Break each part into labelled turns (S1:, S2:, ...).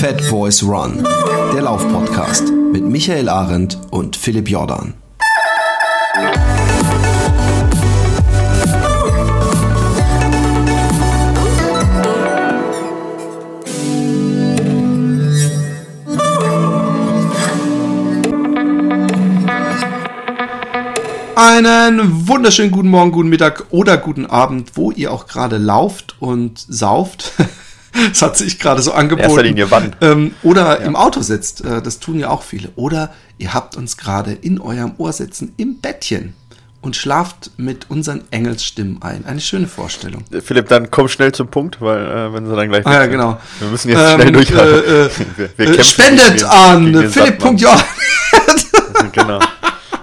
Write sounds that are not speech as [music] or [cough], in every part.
S1: Fat Boys Run, der Laufpodcast mit Michael Arendt und Philipp Jordan. Einen wunderschönen guten Morgen, guten Mittag oder guten Abend, wo ihr auch gerade lauft und sauft. [laughs] [laughs] Das hat sich gerade so angeboten. In erster
S2: Linie wann?
S1: Ähm, oder ja. im Auto sitzt. Äh, das tun ja auch viele. Oder ihr habt uns gerade in eurem Ohr sitzen im Bettchen und schlaft mit unseren Engelsstimmen ein. Eine schöne Vorstellung.
S2: Philipp, dann komm schnell zum Punkt, weil äh, wenn sie dann gleich.
S1: Ah, ja, genau.
S2: Wir müssen jetzt ähm, schnell durchhalten. Äh, äh, [laughs]
S1: wir, wir äh, spendet an Philipp.j. [laughs]
S2: genau.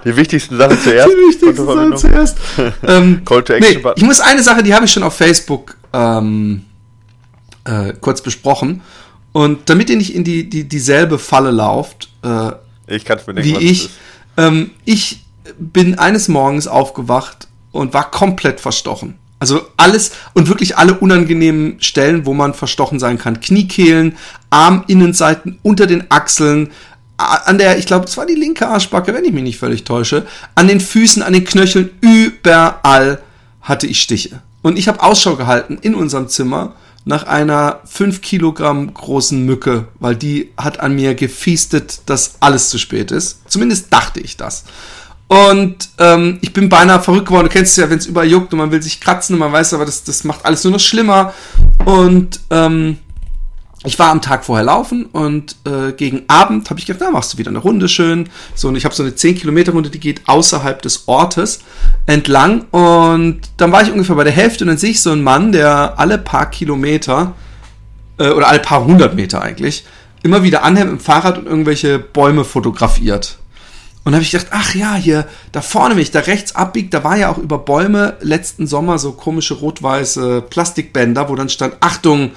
S2: Die wichtigsten Sachen zuerst.
S1: Die wichtigsten Sachen zuerst. ähm, Call to Action nee, Ich muss eine Sache, die habe ich schon auf Facebook ähm, äh, kurz besprochen. Und damit ihr nicht in die, die dieselbe Falle lauft, äh,
S2: ich kann's
S1: mir denken, wie ich, ähm, ich bin eines Morgens aufgewacht und war komplett verstochen. Also alles und wirklich alle unangenehmen Stellen, wo man verstochen sein kann. Kniekehlen, Arminnenseiten, unter den Achseln, an der, ich glaube, es war die linke Arschbacke, wenn ich mich nicht völlig täusche, an den Füßen, an den Knöcheln, überall hatte ich Stiche. Und ich habe Ausschau gehalten in unserem Zimmer nach einer 5 Kilogramm großen Mücke, weil die hat an mir gefiestet, dass alles zu spät ist. Zumindest dachte ich das. Und ähm, ich bin beinahe verrückt geworden. Du kennst es ja, wenn es überall juckt und man will sich kratzen und man weiß aber, das, das macht alles nur noch schlimmer. Und ähm, ich war am Tag vorher laufen und äh, gegen Abend habe ich gedacht, da machst du wieder eine Runde schön. So, und ich habe so eine 10 Kilometer Runde, die geht außerhalb des Ortes entlang. Und dann war ich ungefähr bei der Hälfte und dann sehe ich so einen Mann, der alle paar Kilometer äh, oder alle paar hundert Meter eigentlich immer wieder anhält im Fahrrad und irgendwelche Bäume fotografiert. Und habe ich gedacht, ach ja, hier da vorne, wenn ich da rechts abbiegt, da war ja auch über Bäume letzten Sommer so komische rot-weiße Plastikbänder, wo dann stand, Achtung,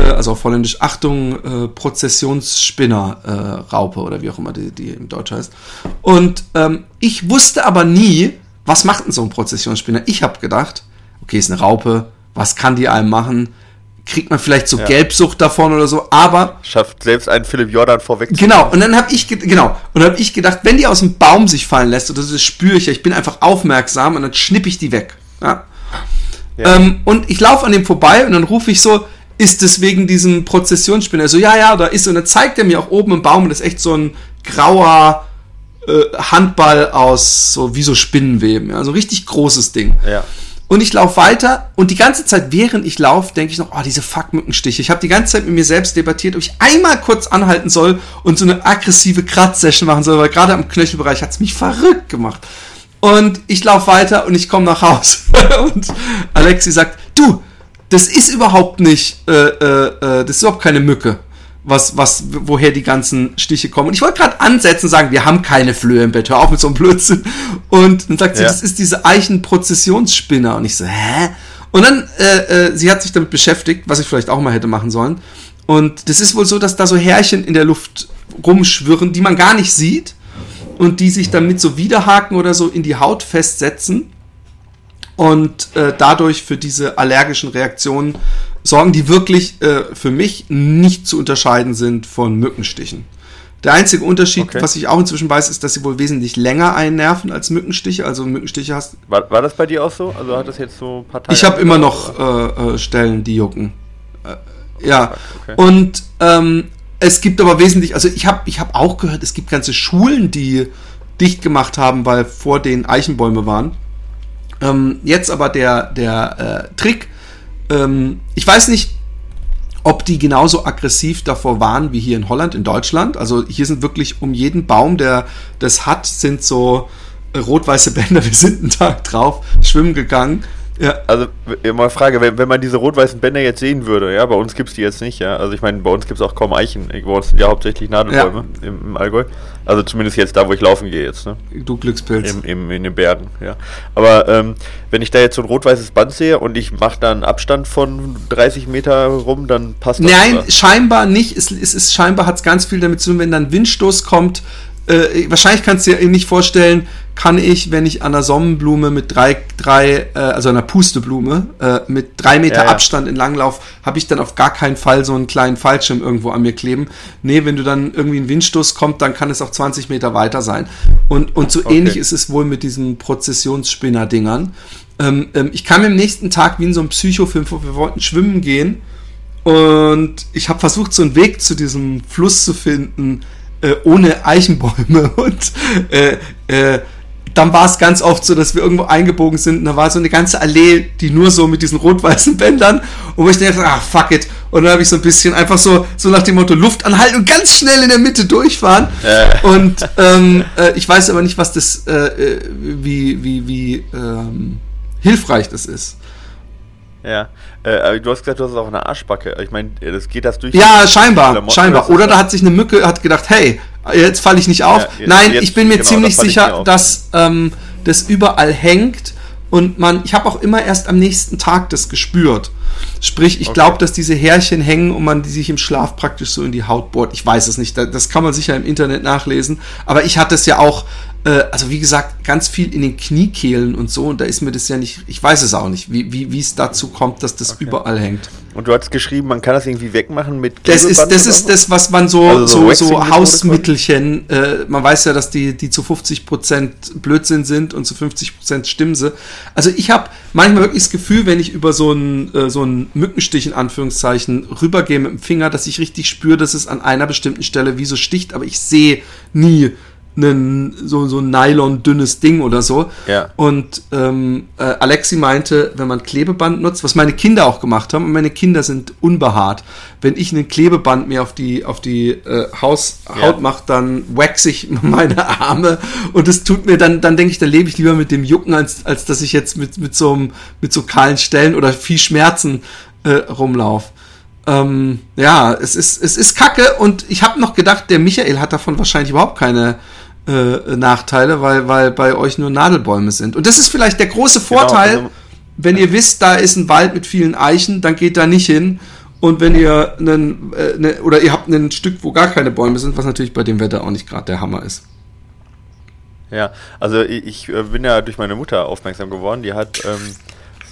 S1: also auf Holländisch, Achtung, äh, Prozessionsspinner, äh, Raupe oder wie auch immer die, die im Deutsch heißt. Und ähm, ich wusste aber nie, was macht denn so ein Prozessionsspinner? Ich habe gedacht, okay, ist eine Raupe, was kann die einem machen? Kriegt man vielleicht so ja. Gelbsucht davon oder so, aber.
S2: Schafft selbst einen Philipp Jordan vorweg.
S1: Genau, und dann habe ich, genau, und habe ich gedacht, wenn die aus dem Baum sich fallen lässt, oder das spüre ich ja, ich bin einfach aufmerksam und dann schnipp ich die weg. Ja? ja. Ähm, und ich laufe an dem vorbei und dann rufe ich so, ist es wegen diesem Prozessionsspinner? So, ja, ja, da ist. Und dann zeigt er mir auch oben im Baum, das ist echt so ein grauer äh, Handball aus so wie so Spinnenweben. Ja, so richtig großes Ding.
S2: Ja.
S1: Und ich laufe weiter und die ganze Zeit, während ich laufe, denke ich noch, oh, diese Fuckmückenstiche. Ich habe die ganze Zeit mit mir selbst debattiert, ob ich einmal kurz anhalten soll und so eine aggressive Kratzsession machen soll, weil gerade am Knöchelbereich hat es mich verrückt gemacht. Und ich laufe weiter und ich komme nach Hause. [laughs] und Alexi sagt, du, das ist überhaupt nicht, äh, äh, äh, das ist überhaupt keine Mücke, was, was, woher die ganzen Stiche kommen. Und ich wollte gerade ansetzen und sagen, wir haben keine Flöhe im Bett, hör auf mit so einem Blödsinn. Und dann sagt sie, ja. das ist diese Eichenprozessionsspinner. Und ich so, hä? Und dann, äh, äh, sie hat sich damit beschäftigt, was ich vielleicht auch mal hätte machen sollen. Und das ist wohl so, dass da so Härchen in der Luft rumschwirren, die man gar nicht sieht und die sich dann mit so Widerhaken oder so in die Haut festsetzen und äh, dadurch für diese allergischen Reaktionen sorgen, die wirklich äh, für mich nicht zu unterscheiden sind von Mückenstichen. Der einzige Unterschied, okay. was ich auch inzwischen weiß, ist, dass sie wohl wesentlich länger einnerven als Mückenstiche. Also Mückenstiche hast.
S2: War, war das bei dir auch so? Also hat das jetzt so
S1: Parteien? Ich habe immer noch äh, äh, Stellen, die jucken. Äh, ja. Okay. Und ähm, es gibt aber wesentlich, also ich habe ich hab auch gehört, es gibt ganze Schulen, die dicht gemacht haben, weil vor den Eichenbäume waren. Ähm, jetzt aber der, der äh, Trick. Ähm, ich weiß nicht, ob die genauso aggressiv davor waren wie hier in Holland, in Deutschland. Also hier sind wirklich um jeden Baum, der das hat, sind so äh, rot-weiße Bänder. Wir sind einen Tag drauf, schwimmen gegangen
S2: ja. Also, mal Frage, wenn, wenn man diese rot-weißen Bänder jetzt sehen würde, ja, bei uns gibt es die jetzt nicht, ja. Also, ich meine, bei uns gibt es auch kaum Eichen. Bei uns sind ja hauptsächlich Nadelbäume ja. im, im, Allgäu. Also, zumindest jetzt da, wo ich laufen gehe jetzt, ne?
S1: Du Glückspilz.
S2: Im, im, in den Bergen, ja. Aber, ähm, wenn ich da jetzt so ein rot-weißes Band sehe und ich mache da einen Abstand von 30 Meter rum, dann passt
S1: das. Nein, oder? scheinbar nicht. Es, es ist scheinbar, hat es ganz viel damit zu tun, wenn dann Windstoß kommt, äh, wahrscheinlich kannst du dir nicht vorstellen, kann ich, wenn ich an einer Sonnenblume mit drei, drei äh, also einer Pusteblume, äh, mit drei Meter ja, ja. Abstand in Langlauf, habe ich dann auf gar keinen Fall so einen kleinen Fallschirm irgendwo an mir kleben. Nee, wenn du dann irgendwie ein Windstoß kommt, dann kann es auch 20 Meter weiter sein. Und, und so okay. ähnlich ist es wohl mit diesen Prozessionsspinner-Dingern. Ähm, ähm, ich kam am nächsten Tag wie in so einem Psychofilm vor, wir wollten schwimmen gehen und ich habe versucht, so einen Weg zu diesem Fluss zu finden, äh, ohne Eichenbäume [laughs] und äh, äh, dann war es ganz oft so, dass wir irgendwo eingebogen sind und da war so eine ganze Allee, die nur so mit diesen rot-weißen Bändern und wo ich dachte, ah, fuck it. Und dann habe ich so ein bisschen einfach so, so nach dem Motto Luft anhalten und ganz schnell in der Mitte durchfahren. Äh. Und ähm, äh, ich weiß aber nicht, was das, äh, äh wie, wie, wie ähm, hilfreich das ist.
S2: Ja, äh, du hast gesagt, du hast auch eine Arschbacke. Ich meine, das geht das durch.
S1: Ja, scheinbar, scheinbar. Oder da hat sich eine Mücke, hat gedacht, hey, jetzt falle ich nicht auf. Ja, jetzt, Nein, jetzt, ich bin mir genau, ziemlich sicher, dass ähm, das überall hängt und man, ich habe auch immer erst am nächsten Tag das gespürt. Sprich, ich okay. glaube, dass diese Härchen hängen und man die sich im Schlaf praktisch so in die Haut bohrt. Ich weiß es nicht, das kann man sicher im Internet nachlesen. Aber ich hatte es ja auch äh, also wie gesagt, ganz viel in den Kniekehlen und so, und da ist mir das ja nicht, ich weiß es auch nicht, wie, wie, wie es dazu kommt, dass das okay. überall hängt.
S2: Und du hast geschrieben, man kann das irgendwie wegmachen mit
S1: Das ist, das ist das, was man so, also so, so, Hausmittelchen, äh, man weiß ja, dass die, die zu 50% Blödsinn sind und zu 50% stimmen sie. Also ich habe manchmal wirklich das Gefühl, wenn ich über so einen äh, so einen Mückenstich in Anführungszeichen rübergehe mit dem Finger, dass ich richtig spüre, dass es an einer bestimmten Stelle wie so sticht, aber ich sehe nie, einen, so, so ein Nylon-dünnes Ding oder so.
S2: Ja.
S1: Und ähm, äh, Alexi meinte, wenn man Klebeband nutzt, was meine Kinder auch gemacht haben, und meine Kinder sind unbehaart. Wenn ich einen Klebeband mir auf die, auf die äh, Haus, ja. Haut mache, dann wax ich [laughs] meine Arme und es tut mir dann, dann denke ich, da lebe ich lieber mit dem Jucken, als, als dass ich jetzt mit, mit, so, mit so kahlen Stellen oder viel Schmerzen äh, rumlaufe. Ähm, ja, es ist, es ist kacke und ich habe noch gedacht, der Michael hat davon wahrscheinlich überhaupt keine äh, Nachteile, weil, weil bei euch nur Nadelbäume sind. Und das ist vielleicht der große genau, Vorteil, genau, also, wenn ihr wisst, da ist ein Wald mit vielen Eichen, dann geht da nicht hin. Und wenn ihr einen, äh, ne, oder ihr habt ein Stück, wo gar keine Bäume sind, was natürlich bei dem Wetter auch nicht gerade der Hammer ist.
S2: Ja, also ich, ich, äh, bin ja durch meine Mutter aufmerksam geworden. Die hat ähm,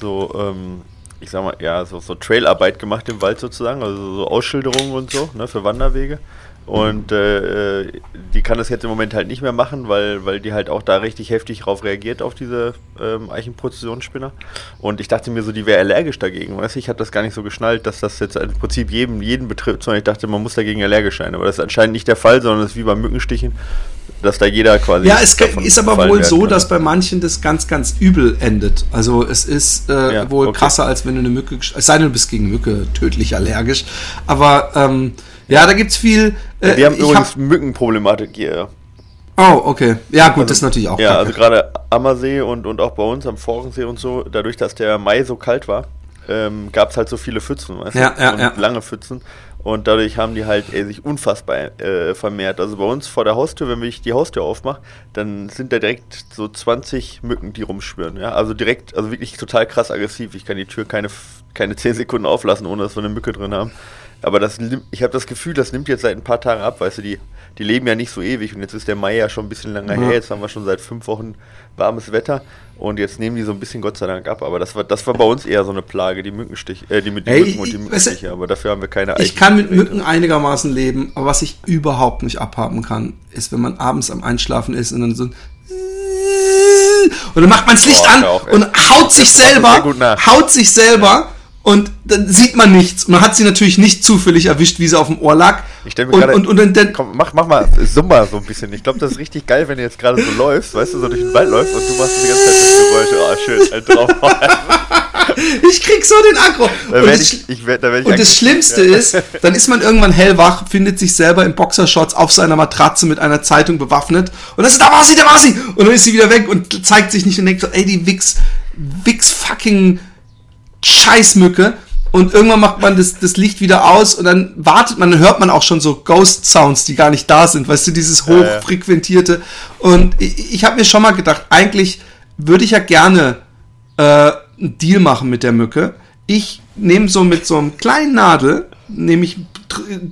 S2: so, ähm, ich sag mal, ja, so, so Trailarbeit gemacht im Wald sozusagen, also so Ausschilderungen und so, ne, für Wanderwege. Und äh, die kann das jetzt im Moment halt nicht mehr machen, weil, weil die halt auch da richtig heftig drauf reagiert auf diese ähm, Eichenprozessionsspinner. Und ich dachte mir so, die wäre allergisch dagegen. Weißt du, ich habe das gar nicht so geschnallt, dass das jetzt im Prinzip jeden, jeden betrifft, sondern ich dachte, man muss dagegen allergisch sein. Aber das ist anscheinend nicht der Fall, sondern es ist wie beim Mückenstichen, dass da jeder quasi.
S1: Ja, es ist aber wohl so, dass bei manchen das ganz, ganz übel endet. Also es ist äh, ja, wohl okay. krasser, als wenn du eine Mücke, es sei denn, du bist gegen Mücke tödlich allergisch. Aber ähm, ja, da gibt's viel.
S2: Äh, wir haben übrigens hab... Mückenproblematik hier.
S1: Oh, okay. Ja, gut, also, das ist natürlich auch.
S2: Ja, kacke. also gerade Ammersee und, und auch bei uns am Forensee und so, dadurch, dass der Mai so kalt war, ähm, gab es halt so viele Pfützen, weißt
S1: ja,
S2: du?
S1: Ja,
S2: und
S1: ja.
S2: lange Pfützen. Und dadurch haben die halt ey, sich unfassbar äh, vermehrt. Also bei uns vor der Haustür, wenn ich die Haustür aufmache, dann sind da direkt so 20 Mücken, die rumschwirren. Ja? Also direkt, also wirklich total krass aggressiv. Ich kann die Tür keine, keine 10 Sekunden auflassen, ohne dass wir eine Mücke drin haben. Aber das, ich habe das Gefühl, das nimmt jetzt seit ein paar Tagen ab, weißt du, die, die leben ja nicht so ewig und jetzt ist der Mai ja schon ein bisschen länger ja. her, jetzt haben wir schon seit fünf Wochen warmes Wetter und jetzt nehmen die so ein bisschen Gott sei Dank ab. Aber das war, das war bei uns eher so eine Plage, die Mückenstiche, äh, die mit den hey, Mücken und die Mückenstiche, aber dafür haben wir keine
S1: Ich kann mit Mücken einigermaßen leben, aber was ich überhaupt nicht abhaben kann, ist, wenn man abends am Einschlafen ist und dann so und dann macht man das Licht Boah, an und haut sich selber, haut sich selber und dann sieht man nichts. Man hat sie natürlich nicht zufällig erwischt, wie sie auf dem Ohr lag.
S2: Ich stelle mir gerade. Und, und, und, dann, komm, mach, mach mal, summ mal so ein bisschen. Ich glaube, das ist richtig geil, wenn du jetzt gerade so läufst, weißt du, so durch den Wald läufst und du machst die ganze Zeit das Geräusch. Ah, schön, halt drauf. [laughs]
S1: ich krieg so den Akku.
S2: Da und, ich, ich werd, da werd
S1: und das Schlimmste ja. ist, dann ist man irgendwann hellwach, findet sich selber in Boxershorts auf seiner Matratze mit einer Zeitung bewaffnet und das ist, da war sie, da war sie! Und dann ist sie wieder weg und zeigt sich nicht und denkt so, ey, die Wix, Wix fucking Scheißmücke. Und irgendwann macht man das, das Licht wieder aus und dann wartet man, dann hört man auch schon so Ghost Sounds, die gar nicht da sind, weißt du, dieses hochfrequentierte. Und ich, ich habe mir schon mal gedacht, eigentlich würde ich ja gerne äh, einen Deal machen mit der Mücke. Ich nehme so mit so einem kleinen Nadel, nehme ich,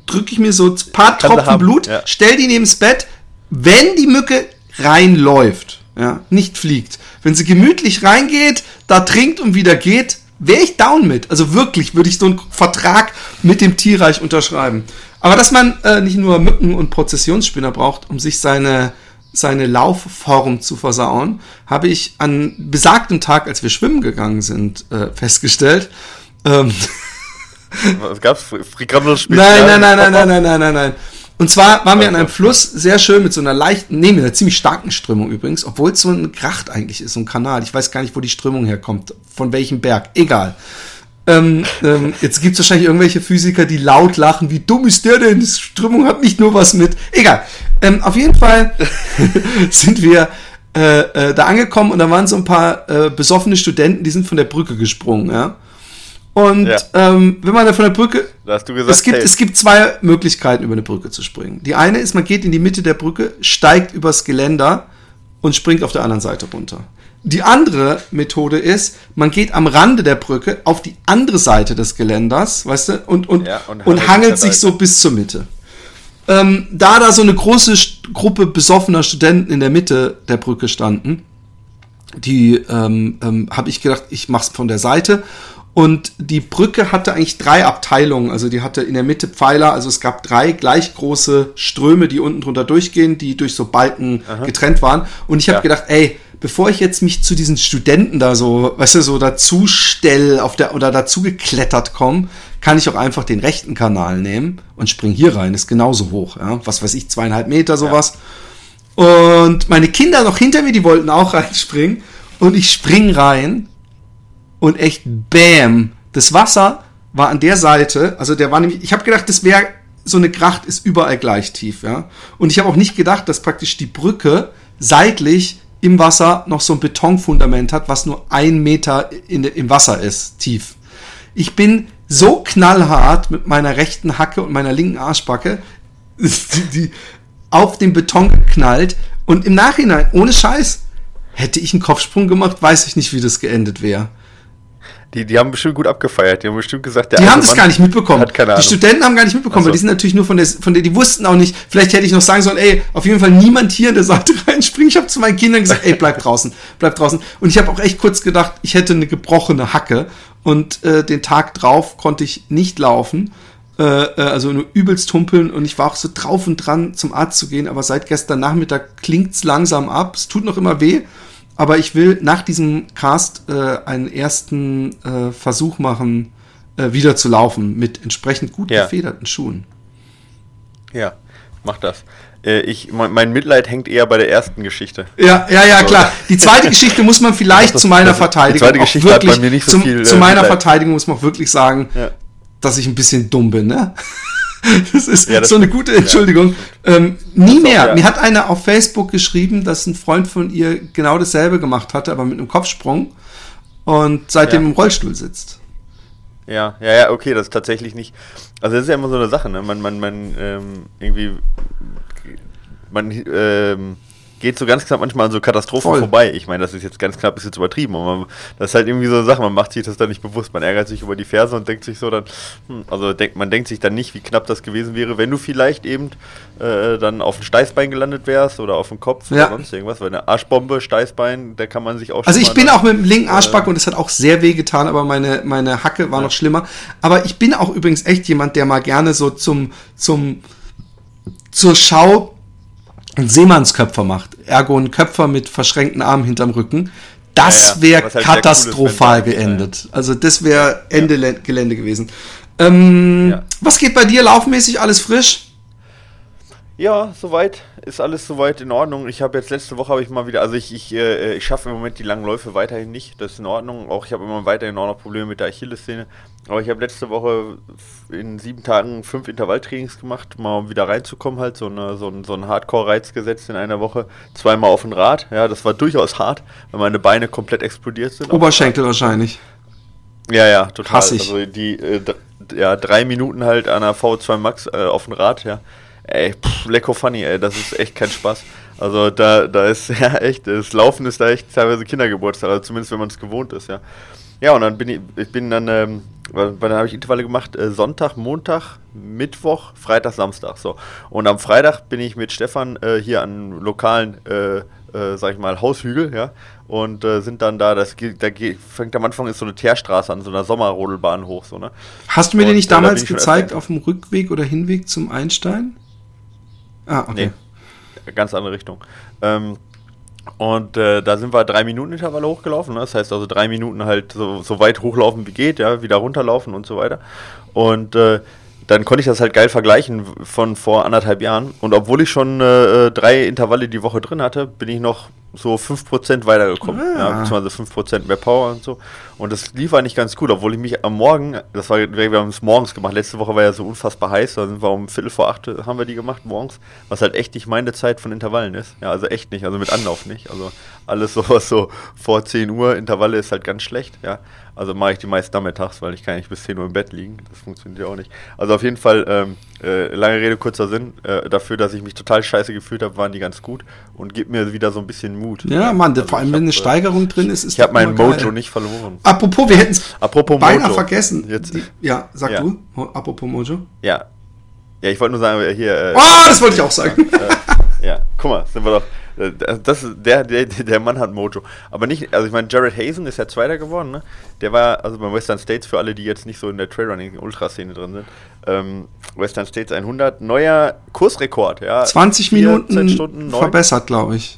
S1: drücke ich mir so ein paar Tropfen Blut, ja. stell die neben das Bett, wenn die Mücke reinläuft, ja, nicht fliegt, wenn sie gemütlich reingeht, da trinkt und wieder geht, wäre ich down mit. Also wirklich würde ich so einen Vertrag mit dem Tierreich unterschreiben. Aber dass man äh, nicht nur Mücken und Prozessionsspinner braucht, um sich seine, seine Laufform zu versauen, habe ich an besagtem Tag, als wir schwimmen gegangen sind, äh, festgestellt. Ähm,
S2: gab's? Frikandel
S1: Nein, nein, nein, nein, nein, nein, nein, nein, nein. Und zwar waren wir an einem Fluss, sehr schön, mit so einer leichten, nee, mit einer ziemlich starken Strömung übrigens, obwohl es so ein Gracht eigentlich ist, so ein Kanal. Ich weiß gar nicht, wo die Strömung herkommt, von welchem Berg, egal. Ähm, ähm, jetzt gibt es wahrscheinlich irgendwelche Physiker, die laut lachen, wie dumm ist der denn? Die Strömung hat nicht nur was mit. Egal. Ähm, auf jeden Fall [laughs] sind wir äh, äh, da angekommen und da waren so ein paar äh, besoffene Studenten, die sind von der Brücke gesprungen, ja. Und ja. ähm, wenn man da von der Brücke.
S2: hast du gesagt,
S1: es, gibt, hey. es gibt zwei Möglichkeiten, über eine Brücke zu springen. Die eine ist, man geht in die Mitte der Brücke, steigt übers Geländer und springt auf der anderen Seite runter. Die andere Methode ist, man geht am Rande der Brücke auf die andere Seite des Geländers, weißt du, und, und, ja, und, und hangelt sich so bis zur Mitte. Ähm, da da so eine große Gruppe besoffener Studenten in der Mitte der Brücke standen, die ähm, ähm, habe ich gedacht, ich mach's von der Seite und die Brücke hatte eigentlich drei Abteilungen. Also die hatte in der Mitte Pfeiler. Also es gab drei gleich große Ströme, die unten drunter durchgehen, die durch so Balken Aha. getrennt waren. Und ich habe ja. gedacht, ey, bevor ich jetzt mich zu diesen Studenten da so, weißt du, so dazu stell auf der oder dazu geklettert komme, kann ich auch einfach den rechten Kanal nehmen und spring hier rein. Ist genauso hoch. Ja? Was weiß ich, zweieinhalb Meter sowas. Ja. Und meine Kinder noch hinter mir, die wollten auch [laughs] reinspringen. Und ich spring rein und echt Bäm. Das Wasser war an der Seite, also der war nämlich, ich habe gedacht, das wäre so eine Gracht ist überall gleich tief, ja. Und ich habe auch nicht gedacht, dass praktisch die Brücke seitlich im Wasser noch so ein Betonfundament hat, was nur ein Meter in, im Wasser ist, tief. Ich bin so knallhart mit meiner rechten Hacke und meiner linken Arschbacke [laughs] die, die auf den Beton geknallt und im Nachhinein, ohne Scheiß, hätte ich einen Kopfsprung gemacht, weiß ich nicht, wie das geendet wäre.
S2: Die, die haben bestimmt gut abgefeiert. Die haben bestimmt gesagt,
S1: der Die haben das gar nicht mitbekommen. Hat keine Ahnung. Die Studenten haben gar nicht mitbekommen, so. weil die sind natürlich nur von der, von der, die wussten auch nicht, vielleicht hätte ich noch sagen sollen, ey, auf jeden Fall niemand hier in der Seite [laughs] reinspringen. Ich habe zu meinen Kindern gesagt, ey, bleib draußen, bleib draußen. Und ich habe auch echt kurz gedacht, ich hätte eine gebrochene Hacke. Und äh, den Tag drauf konnte ich nicht laufen. Äh, äh, also nur übelst humpeln und ich war auch so drauf und dran, zum Arzt zu gehen, aber seit gestern Nachmittag klingt's langsam ab. Es tut noch immer weh. Aber ich will nach diesem Cast äh, einen ersten äh, Versuch machen, äh, wieder zu laufen mit entsprechend gut ja. gefederten Schuhen.
S2: Ja, mach das. Äh, ich, mein, Mitleid hängt eher bei der ersten Geschichte.
S1: Ja, ja, ja, klar. Die zweite [laughs] Geschichte muss man vielleicht das, zu meiner Verteidigung. Die
S2: zweite Geschichte wirklich, hat bei mir nicht so
S1: zum,
S2: viel.
S1: Zu meiner Mitleid. Verteidigung muss man auch wirklich sagen, ja. dass ich ein bisschen dumm bin, ne? [laughs] das ist ja, das so eine gute Entschuldigung. Ja. Ähm, nie mehr. Auch, ja. Mir hat einer auf Facebook geschrieben, dass ein Freund von ihr genau dasselbe gemacht hatte, aber mit einem Kopfsprung und seitdem im Rollstuhl sitzt.
S2: Ja, ja, ja, okay, das ist tatsächlich nicht. Also das ist ja immer so eine Sache, ne? Man, man, man ähm, irgendwie man ähm, geht so ganz knapp manchmal an so Katastrophen Voll. vorbei. Ich meine, das ist jetzt ganz knapp, ist jetzt übertrieben, aber man, das ist halt irgendwie so eine Sache, man macht sich das dann nicht bewusst, man ärgert sich über die Ferse und denkt sich so dann, hm, also denk, man denkt sich dann nicht, wie knapp das gewesen wäre, wenn du vielleicht eben äh, dann auf ein Steißbein gelandet wärst oder auf dem Kopf ja. oder sonst irgendwas, weil eine Arschbombe, Steißbein, da kann man sich auch
S1: Also ich bin auch mit dem linken Arschback äh, und es hat auch sehr weh getan, aber meine, meine Hacke war ja. noch schlimmer. Aber ich bin auch übrigens echt jemand, der mal gerne so zum, zum, zur Schau Seemannsköpfer macht, ergo einen Köpfer mit verschränkten Armen hinterm Rücken, das ja, wäre halt katastrophal cool geendet. Ja. Also das wäre Ende Gelände gewesen. Ähm, was geht bei dir laufmäßig? Alles frisch?
S2: Ja, soweit ist alles soweit in Ordnung. Ich habe jetzt letzte Woche habe ich mal wieder, also ich, ich, äh, ich schaffe im Moment die langen Läufe weiterhin nicht. Das ist in Ordnung. Auch ich habe immer weiterhin auch noch Probleme mit der Achillessehne. Aber ich habe letzte Woche in sieben Tagen fünf Intervalltrainings gemacht, mal um wieder reinzukommen, halt so, eine, so, ein, so ein Hardcore-Reiz gesetzt in einer Woche. Zweimal auf ein Rad. Ja, das war durchaus hart, weil meine Beine komplett explodiert sind.
S1: Oberschenkel wahrscheinlich.
S2: Ja, ja, total. Hass ich. Also die äh, ja, drei Minuten halt an der V2 Max äh, auf dem Rad, ja ey, pff, lecko funny, ey, das ist echt kein Spaß. Also da, da ist [laughs] ja echt, das Laufen ist da echt teilweise Kindergeburtstag, also zumindest wenn man es gewohnt ist, ja. Ja, und dann bin ich, ich bin dann, ähm, dann habe ich Intervalle gemacht, äh, Sonntag, Montag, Mittwoch, Freitag, Samstag. So. Und am Freitag bin ich mit Stefan äh, hier an lokalen, äh, äh, sag ich mal, Haushügel, ja, und äh, sind dann da, das da fängt am Anfang ist so eine Teerstraße an, so einer Sommerrodelbahn hoch, so, ne?
S1: Hast du mir und, den nicht damals da gezeigt auf dem Rückweg oder Hinweg zum Einstein?
S2: Ah, okay. Nee, ganz andere Richtung. Ähm, und äh, da sind wir drei Minuten Intervalle hochgelaufen. Ne? Das heißt also drei Minuten halt so, so, weit hochlaufen wie geht, ja, wieder runterlaufen und so weiter. Und äh, dann konnte ich das halt geil vergleichen von vor anderthalb Jahren. Und obwohl ich schon äh, äh drei Intervalle die Woche drin hatte, bin ich noch so 5% weitergekommen. Ah. Ja, beziehungsweise 5% mehr Power und so. Und das lief eigentlich ganz gut, obwohl ich mich am Morgen, das war, wir haben es morgens gemacht, letzte Woche war ja so unfassbar heiß, da sind wir um Viertel vor acht, haben wir die gemacht morgens, was halt echt nicht meine Zeit von Intervallen ist. Ja, also echt nicht, also mit Anlauf nicht. Also alles sowas so vor 10 Uhr, Intervalle ist halt ganz schlecht, ja. Also mache ich die meist nachmittags, weil ich kann nicht bis 10 Uhr im Bett liegen. Das funktioniert ja auch nicht. Also auf jeden Fall, ähm, äh, lange Rede, kurzer Sinn. Äh, dafür, dass ich mich total scheiße gefühlt habe, waren die ganz gut und gibt mir wieder so ein bisschen Mut.
S1: Ja, Mann, also vor allem, wenn eine äh, Steigerung drin ist, ist
S2: Ich habe meinen Mojo geil. nicht verloren.
S1: Apropos, wir hätten es
S2: beinahe
S1: Mojo. vergessen. Jetzt. Ja, sag ja. du. Apropos Mojo.
S2: Ja. Ja, ich wollte nur sagen, hier.
S1: Äh, oh, das wollte ich auch sagen.
S2: Äh, ja, guck mal, sind wir doch. Äh, das, der, der, der Mann hat Mojo. Aber nicht, also ich meine, Jared Hazen ist ja Zweiter geworden, ne? Der war, also beim Western States, für alle, die jetzt nicht so in der Trailrunning-Ultraszene drin sind, ähm, Western States 100, neuer Kursrekord, ja.
S1: 20 Minuten Stunden, verbessert, glaube ich.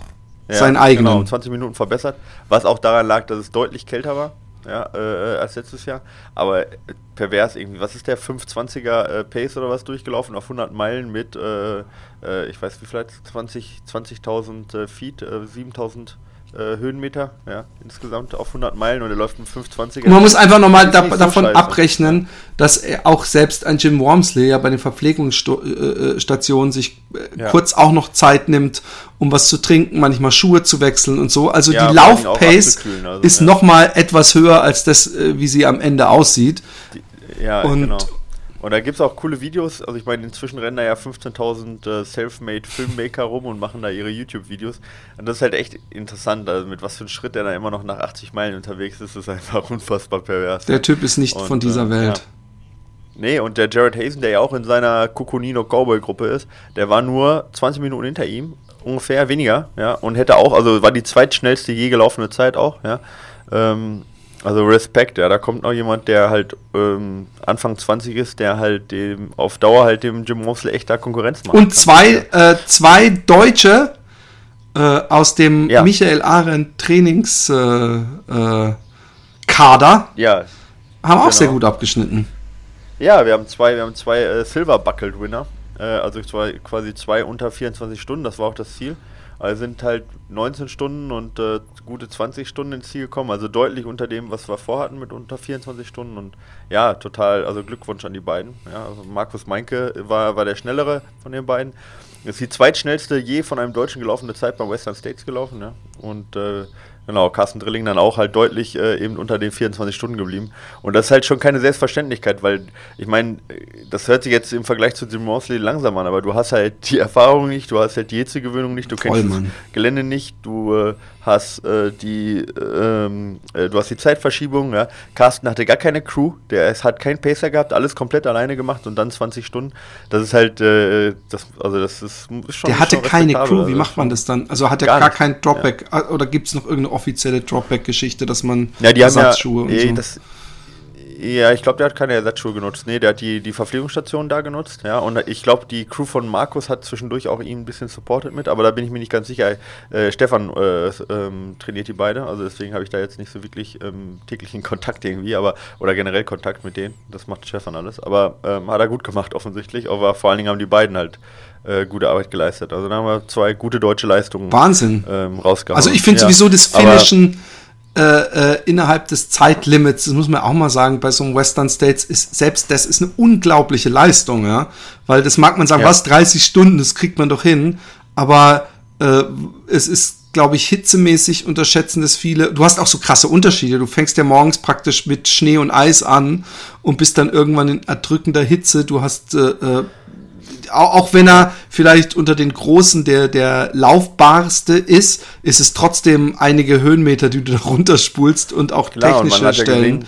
S1: Ja, Sein eigenen. Genau,
S2: 20 Minuten verbessert, was auch daran lag, dass es deutlich kälter war ja, äh, als letztes Jahr. Aber pervers irgendwie, was ist der 520er äh, Pace oder was durchgelaufen auf 100 Meilen mit, äh, äh ich weiß wie vielleicht 20, 20.000 Feet, 7.000 äh, Höhenmeter, ja, insgesamt auf 100 Meilen und er läuft mit 520
S1: Man muss einfach nochmal da, davon scheiße. abrechnen, dass auch selbst ein Jim Wormsley ja bei den Verpflegungsstationen sich äh, ja. kurz auch noch Zeit nimmt, um was zu trinken, manchmal Schuhe zu wechseln und so. Also ja, die Laufpace also, ist ja. nochmal etwas höher als das, äh, wie sie am Ende aussieht.
S2: Die, ja, und genau. Und da gibt es auch coole Videos. Also ich meine, inzwischen rennen da ja 15.000 äh, Selfmade Filmmaker rum und machen da ihre YouTube-Videos. Und das ist halt echt interessant, also mit was für einem Schritt der da immer noch nach 80 Meilen unterwegs ist, ist einfach [laughs] unfassbar pervers.
S1: Der Typ ist nicht und, von dieser äh, Welt. Ja.
S2: Nee, und der Jared Hazen, der ja auch in seiner Coconino Cowboy Gruppe ist, der war nur 20 Minuten hinter ihm, ungefähr weniger, ja, und hätte auch, also war die zweitschnellste je gelaufene Zeit auch, ja. Ähm, also Respekt, ja, da kommt noch jemand, der halt ähm, Anfang 20 ist, der halt dem auf Dauer halt dem Jim Mosley echter Konkurrenz macht.
S1: Und zwei, äh, zwei Deutsche äh, aus dem ja. Michael Arendt Trainingskader äh, äh,
S2: ja,
S1: haben genau. auch sehr gut abgeschnitten.
S2: Ja, wir haben zwei, wir haben zwei äh, Silver Buckled Winner, äh, also zwei, quasi zwei unter 24 Stunden, das war auch das Ziel. Also sind halt 19 Stunden und äh, gute 20 Stunden ins Ziel gekommen, also deutlich unter dem, was wir vorhatten mit unter 24 Stunden. Und ja, total, also Glückwunsch an die beiden. Ja, also Markus Meinke war, war der schnellere von den beiden. Ist die zweitschnellste je von einem Deutschen gelaufene Zeit beim Western States gelaufen. Ja? Und äh, Genau, Carsten Drilling dann auch halt deutlich äh, eben unter den 24 Stunden geblieben. Und das ist halt schon keine Selbstverständlichkeit, weil ich meine, das hört sich jetzt im Vergleich zu Jim Mosley langsam an, aber du hast halt die Erfahrung nicht, du hast halt die Hitzegewöhnung nicht, du Voll, kennst Mann. das Gelände nicht, du äh, hast äh, die ähm, äh, du hast die Zeitverschiebung, ja. Carsten hatte gar keine Crew, der es hat keinen Pacer gehabt, alles komplett alleine gemacht und dann 20 Stunden. Das ist halt äh, das also das ist,
S1: ist schon Der hatte schon keine Crew, wie also macht man das dann? Also hat er gar, gar kein Dropback ja. oder gibt es noch irgendeine offizielle Dropback-Geschichte, dass man
S2: ja, die Ersatzschuhe haben ja, und so. Das, ja, ich glaube, der hat keine Ersatzschuhe genutzt. Nee, der hat die, die Verpflegungsstation da genutzt. Ja, und ich glaube, die Crew von Markus hat zwischendurch auch ihn ein bisschen supportet mit, aber da bin ich mir nicht ganz sicher. Äh, Stefan äh, ähm, trainiert die beide, also deswegen habe ich da jetzt nicht so wirklich ähm, täglichen Kontakt irgendwie, aber oder generell Kontakt mit denen. Das macht Stefan alles. Aber ähm, hat er gut gemacht offensichtlich. Aber vor allen Dingen haben die beiden halt äh, gute Arbeit geleistet. Also da haben wir zwei gute deutsche Leistungen
S1: Wahnsinn.
S2: Ähm, rausgehauen.
S1: Also ich finde ja. sowieso das Finishen äh, äh, innerhalb des Zeitlimits, das muss man auch mal sagen, bei so einem Western States ist selbst das ist eine unglaubliche Leistung, ja. Weil das mag man sagen, ja. was, 30 Stunden, das kriegt man doch hin. Aber äh, es ist, glaube ich, hitzemäßig unterschätzen das viele. Du hast auch so krasse Unterschiede. Du fängst ja morgens praktisch mit Schnee und Eis an und bist dann irgendwann in erdrückender Hitze. Du hast äh, äh auch, wenn er, vielleicht unter den Großen der, der laufbarste ist, ist es trotzdem einige Höhenmeter, die du da runterspulst und auch Klar, technische und Stellen. Gesehen,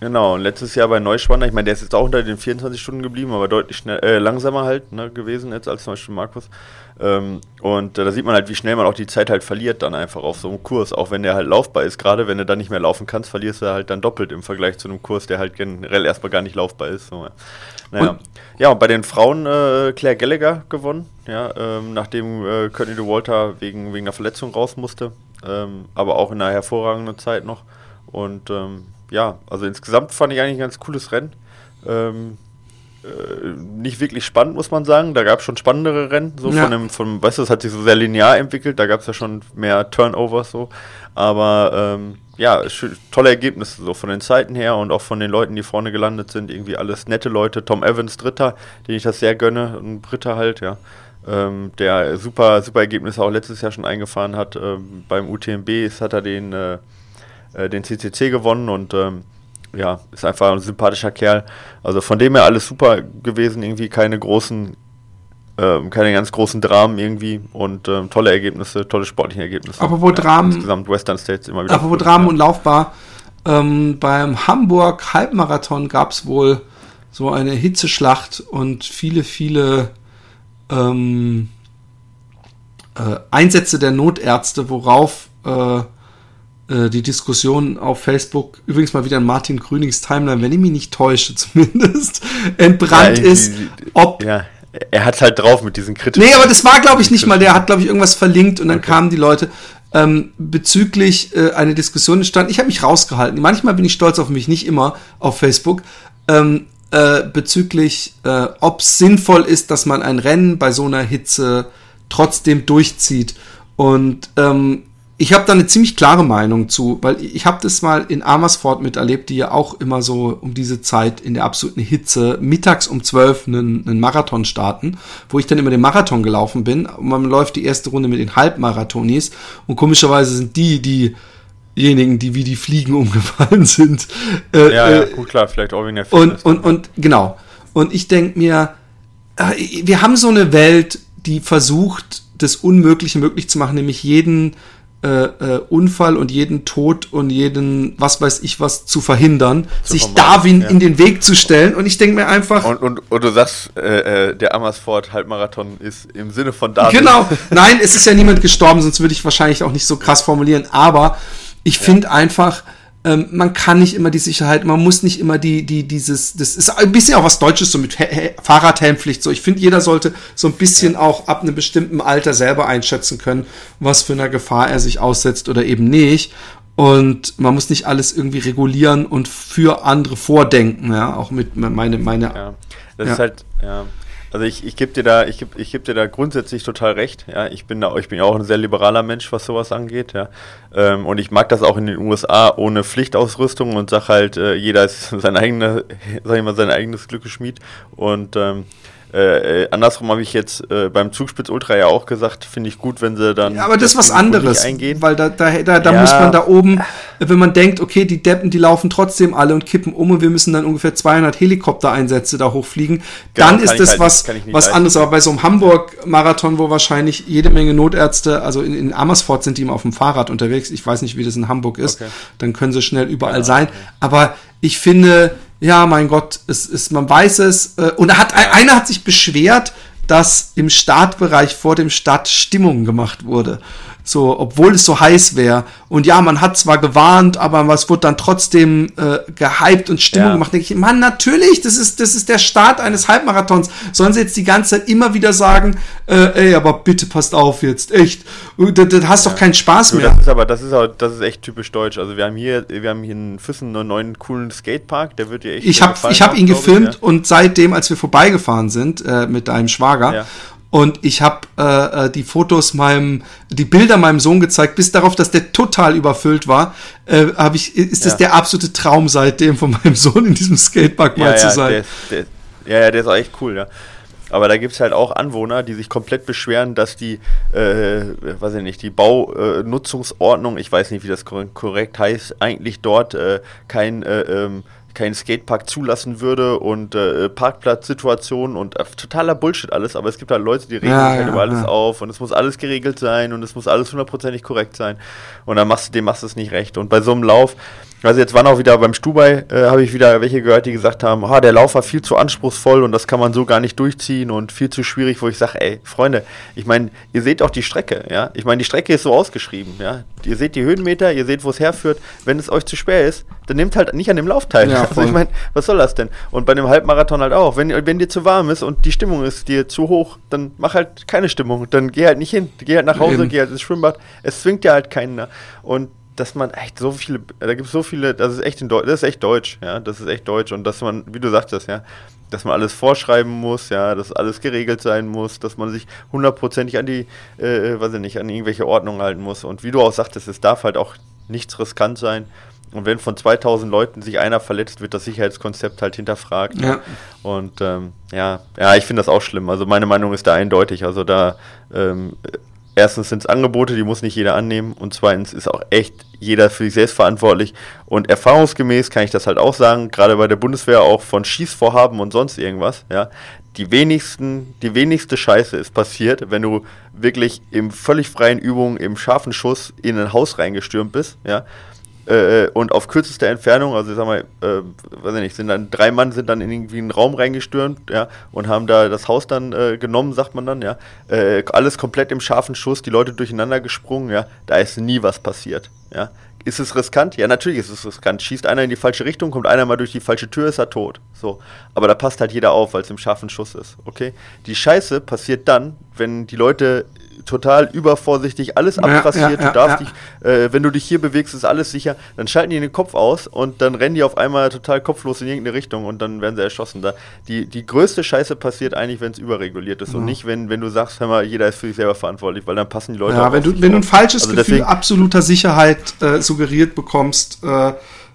S2: genau, und letztes Jahr bei Neuschwander, ich meine, der ist jetzt auch unter den 24 Stunden geblieben, aber deutlich schnell, äh, langsamer halt ne, gewesen jetzt als zum Beispiel Markus. Ähm, und äh, da sieht man halt, wie schnell man auch die Zeit halt verliert dann einfach auf so einem Kurs, auch wenn der halt laufbar ist. Gerade wenn du dann nicht mehr laufen kannst, verlierst du halt dann doppelt im Vergleich zu einem Kurs, der halt generell erstmal gar nicht laufbar ist. So, ja. Naja. Und? Ja, und bei den Frauen äh, Claire Gallagher gewonnen, ja, ähm, nachdem äh, Courtney de Walter wegen, wegen einer Verletzung raus musste, ähm, aber auch in einer hervorragenden Zeit noch. Und ähm, ja, also insgesamt fand ich eigentlich ein ganz cooles Rennen. Ähm, äh, nicht wirklich spannend, muss man sagen. Da gab es schon spannendere Rennen, so ja. von dem, von, weißt du, es hat sich so sehr linear entwickelt, da gab es ja schon mehr Turnovers so. Aber ähm, ja, tolle Ergebnisse, so von den Zeiten her und auch von den Leuten, die vorne gelandet sind, irgendwie alles nette Leute. Tom Evans, Dritter, den ich das sehr gönne, ein Britter halt, ja. Ähm, der super, super Ergebnisse auch letztes Jahr schon eingefahren hat. Ähm, beim UTMB ist, hat er den, äh, äh den CCC gewonnen und ähm, ja, ist einfach ein sympathischer Kerl. Also von dem her alles super gewesen, irgendwie keine großen, ähm, keine ganz großen Dramen irgendwie und ähm, tolle Ergebnisse, tolle sportliche Ergebnisse.
S1: Aber wo ja, Dramen.
S2: Insgesamt Western States immer wieder.
S1: Aber wo Dramen ja. und laufbar. Ähm, beim Hamburg Halbmarathon gab es wohl so eine Hitzeschlacht und viele, viele ähm, äh, Einsätze der Notärzte, worauf äh, äh, die Diskussion auf Facebook, übrigens mal wieder in Martin Grünings Timeline, wenn ich mich nicht täusche [laughs] zumindest, entbrannt ja, ist, ob...
S2: Ja. Er hat halt drauf mit diesen kritischen...
S1: Nee, aber das war, glaube ich, nicht mal. Der hat, glaube ich, irgendwas verlinkt und dann okay. kamen die Leute ähm, bezüglich äh, eine Diskussion entstanden. Ich habe mich rausgehalten. Manchmal bin ich stolz auf mich, nicht immer auf Facebook. Ähm, äh, bezüglich, äh, ob es sinnvoll ist, dass man ein Rennen bei so einer Hitze trotzdem durchzieht. Und ähm, ich habe da eine ziemlich klare Meinung zu, weil ich habe das mal in Amersfoort miterlebt, die ja auch immer so um diese Zeit in der absoluten Hitze mittags um zwölf einen, einen Marathon starten, wo ich dann immer den Marathon gelaufen bin. Und man läuft die erste Runde mit den Halbmarathonis und komischerweise sind die, diejenigen, die wie die Fliegen [laughs] umgefallen sind.
S2: Äh, ja, ja, äh, gut, klar, vielleicht auch in der
S1: Fitness. Und, und, und genau. Und ich denke mir, äh, wir haben so eine Welt, die versucht, das Unmögliche möglich zu machen, nämlich jeden äh, äh, Unfall und jeden Tod und jeden, was weiß ich was, zu verhindern, zu sich Darwin ja. in den Weg zu stellen. Und ich denke mir einfach.
S2: Und, und, und du sagst, äh, äh, der Amersfoort Halbmarathon ist im Sinne von Darwin.
S1: Genau, [laughs] nein, es ist ja niemand gestorben, sonst würde ich wahrscheinlich auch nicht so krass formulieren. Aber ich ja. finde einfach, ähm, man kann nicht immer die Sicherheit, man muss nicht immer die, die, dieses, das ist ein bisschen auch was Deutsches so mit Fahrradhelmpflicht. So, ich finde, jeder sollte so ein bisschen ja. auch ab einem bestimmten Alter selber einschätzen können, was für eine Gefahr er sich aussetzt oder eben nicht. Und man muss nicht alles irgendwie regulieren und für andere vordenken, ja, auch mit meine, meine.
S2: Ja, das ja. ist halt, ja. Also ich, ich gebe dir da, ich gebe ich geb dir da grundsätzlich total recht. Ja, ich bin da, ich bin ja auch ein sehr liberaler Mensch, was sowas angeht. Ja, ähm, und ich mag das auch in den USA ohne Pflichtausrüstung und sag halt, äh, jeder ist [laughs] sein eigener, sag ich mal, sein eigenes Glückesschmied. Und ähm, äh, äh, andersrum habe ich jetzt äh, beim Zugspitz Ultra ja auch gesagt, finde ich gut, wenn sie dann.
S1: Ja, aber das ist was anderes. Eingehen. Weil da, da, da, da ja. muss man da oben, wenn man denkt, okay, die Deppen, die laufen trotzdem alle und kippen um und wir müssen dann ungefähr 200 Helikoptereinsätze da hochfliegen, genau, dann ist das halt, was, was anderes. Aber bei so einem Hamburg-Marathon, wo wahrscheinlich jede Menge Notärzte, also in, in Amersfoort sind die immer auf dem Fahrrad unterwegs, ich weiß nicht, wie das in Hamburg ist, okay. dann können sie schnell überall ja, sein. Aber ich finde, ja, mein Gott, es ist, man weiß es. Äh, und er hat, einer hat sich beschwert, dass im Startbereich vor dem Start Stimmung gemacht wurde so, obwohl es so heiß wäre. Und ja, man hat zwar gewarnt, aber es wurde dann trotzdem äh, gehypt und Stimmung ja. gemacht. Denke ich, Mann, natürlich, das ist, das ist der Start eines Halbmarathons. Sollen sie jetzt die ganze Zeit immer wieder sagen, äh, ey, aber bitte passt auf jetzt, echt. Da, da hast ja. doch keinen Spaß mehr.
S2: Das ist aber, das ist auch, das ist echt typisch deutsch. Also wir haben hier, wir haben hier in Füssen einen neuen coolen Skatepark, der wird dir echt.
S1: Ich habe ich hab ihn gefilmt ich, ja. und seitdem, als wir vorbeigefahren sind äh, mit deinem Schwager, ja. Und ich habe äh, äh, die Fotos meinem, die Bilder meinem Sohn gezeigt, bis darauf, dass der total überfüllt war. Äh, hab ich, ist das ja. der absolute Traum seitdem von meinem [laughs] Sohn in diesem Skatepark ja, mal ja, zu sein.
S2: Der, der, ja, der ist auch echt cool, ja. Aber da gibt es halt auch Anwohner, die sich komplett beschweren, dass die, äh, weiß ich nicht, die Baunutzungsordnung, ich weiß nicht, wie das korrekt heißt, eigentlich dort äh, kein äh, ähm, keinen Skatepark zulassen würde und äh, Parkplatzsituationen und äh, totaler Bullshit alles, aber es gibt halt Leute, die regen ja, halt ja, über alles ja. auf und es muss alles geregelt sein und es muss alles hundertprozentig korrekt sein und dann machst du dem machst du es nicht recht und bei so einem Lauf also jetzt waren auch wieder beim Stubai, äh, habe ich wieder welche gehört, die gesagt haben, ah, der Lauf war viel zu anspruchsvoll und das kann man so gar nicht durchziehen und viel zu schwierig, wo ich sage, ey, Freunde, ich meine, ihr seht auch die Strecke, ja. Ich meine, die Strecke ist so ausgeschrieben, ja. Ihr seht die Höhenmeter, ihr seht, wo es herführt. Wenn es euch zu schwer ist, dann nehmt halt nicht an dem Lauf teil. Ja, also ich meine, was soll das denn? Und bei dem Halbmarathon halt auch. Wenn, wenn dir zu warm ist und die Stimmung ist dir zu hoch, dann mach halt keine Stimmung. Dann geh halt nicht hin. Geh halt nach Hause, Eben. geh halt ins Schwimmbad. Es zwingt ja halt keinen. Und dass man echt so viele, da gibt es so viele, das ist echt in Deutsch, das ist echt deutsch, ja, das ist echt deutsch und dass man, wie du sagtest, ja, dass man alles vorschreiben muss, ja, dass alles geregelt sein muss, dass man sich hundertprozentig an die, äh, weiß ich nicht, an irgendwelche Ordnungen halten muss und wie du auch sagtest, es darf halt auch nichts riskant sein und wenn von 2000 Leuten sich einer verletzt, wird das Sicherheitskonzept halt hinterfragt. Ja. Und ähm, ja, ja, ich finde das auch schlimm. Also meine Meinung ist da eindeutig. Also da ähm, erstens sind es Angebote, die muss nicht jeder annehmen. Und zweitens ist auch echt jeder für sich selbst verantwortlich. Und erfahrungsgemäß kann ich das halt auch sagen, gerade bei der Bundeswehr auch von Schießvorhaben und sonst irgendwas, ja, die wenigsten, die wenigste Scheiße ist passiert, wenn du wirklich im völlig freien Übungen, im scharfen Schuss in ein Haus reingestürmt bist, ja, äh, und auf kürzester Entfernung, also ich sag mal, äh, weiß ich nicht, sind dann drei Mann sind dann in irgendwie einen Raum reingestürmt, ja, und haben da das Haus dann äh, genommen, sagt man dann, ja, äh, alles komplett im scharfen Schuss, die Leute durcheinander gesprungen, ja, da ist nie was passiert, ja. Ist es riskant? Ja, natürlich ist es riskant. Schießt einer in die falsche Richtung, kommt einer mal durch die falsche Tür, ist er tot. So. Aber da passt halt jeder auf, weil es im scharfen Schuss ist. Okay? Die Scheiße passiert dann, wenn die Leute total übervorsichtig, alles abtrassiert. Ja, ja, du darfst dich, äh, wenn du dich hier bewegst, ist alles sicher. Dann schalten die den Kopf aus und dann rennen die auf einmal total kopflos in irgendeine Richtung und dann werden sie erschossen. Da, die, die größte Scheiße passiert eigentlich, wenn es überreguliert ist und nicht, wenn, wenn du sagst, hör mal, jeder ist für sich selber verantwortlich, weil dann passen die Leute.
S1: Ja, wenn du, wenn du ein falsches also Gefühl absoluter Sicherheit äh, suggeriert bekommst, äh,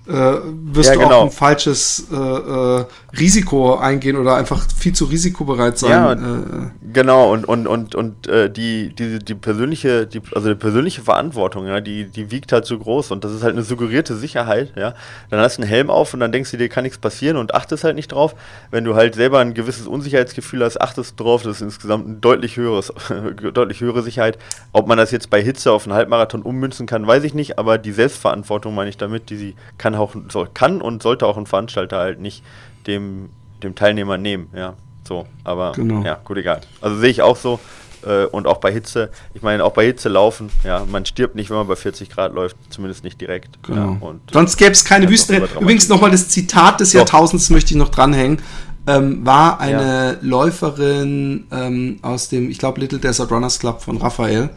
S1: äh, wirst ja, du genau. auch ein falsches äh, äh, Risiko eingehen oder einfach viel zu risikobereit sein. Ja,
S2: äh, genau, und, und, und, und äh, die, die, die persönliche, die, also die persönliche Verantwortung, ja, die, die wiegt halt so groß und das ist halt eine suggerierte Sicherheit, ja. Dann hast du einen Helm auf und dann denkst du dir, kann nichts passieren und achtest halt nicht drauf. Wenn du halt selber ein gewisses Unsicherheitsgefühl hast, achtest du drauf, das ist insgesamt ein deutlich höheres, [laughs] deutlich höhere Sicherheit. Ob man das jetzt bei Hitze auf einen Halbmarathon ummünzen kann, weiß ich nicht, aber die Selbstverantwortung meine ich damit, die sie kann auch, soll, kann und sollte auch ein Veranstalter halt nicht dem, dem Teilnehmer nehmen, ja. So, aber genau. ja, gut, egal. Also sehe ich auch so. Äh, und auch bei Hitze, ich meine, auch bei Hitze laufen, ja, man stirbt nicht, wenn man bei 40 Grad läuft, zumindest nicht direkt.
S1: Genau. Ja, Sonst gäbe es keine Wüste. Übrigens nochmal das Zitat des Jahrtausends möchte ich noch dranhängen. Ähm, war eine ja. Läuferin ähm, aus dem, ich glaube, Little Desert Runners Club von Raphael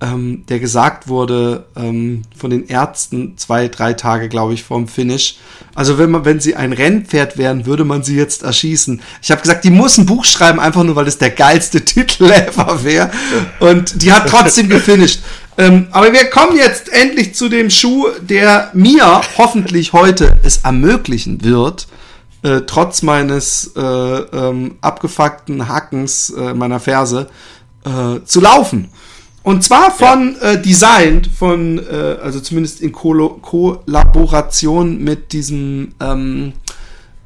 S1: ähm, der gesagt wurde ähm, von den Ärzten zwei, drei Tage, glaube ich, vorm Finish. Also wenn man, wenn sie ein Rennpferd wären, würde man sie jetzt erschießen. Ich habe gesagt, die muss ein Buch schreiben, einfach nur, weil das der geilste [laughs] Titel ever wäre. Und die hat trotzdem [laughs] gefinisht. Ähm, aber wir kommen jetzt endlich zu dem Schuh, der mir hoffentlich heute es ermöglichen wird, äh, trotz meines äh, ähm, abgefuckten Hackens äh, meiner Ferse äh, zu laufen. Und zwar von ja. äh, Design, von, äh, also zumindest in Ko Kollaboration mit diesem, ähm,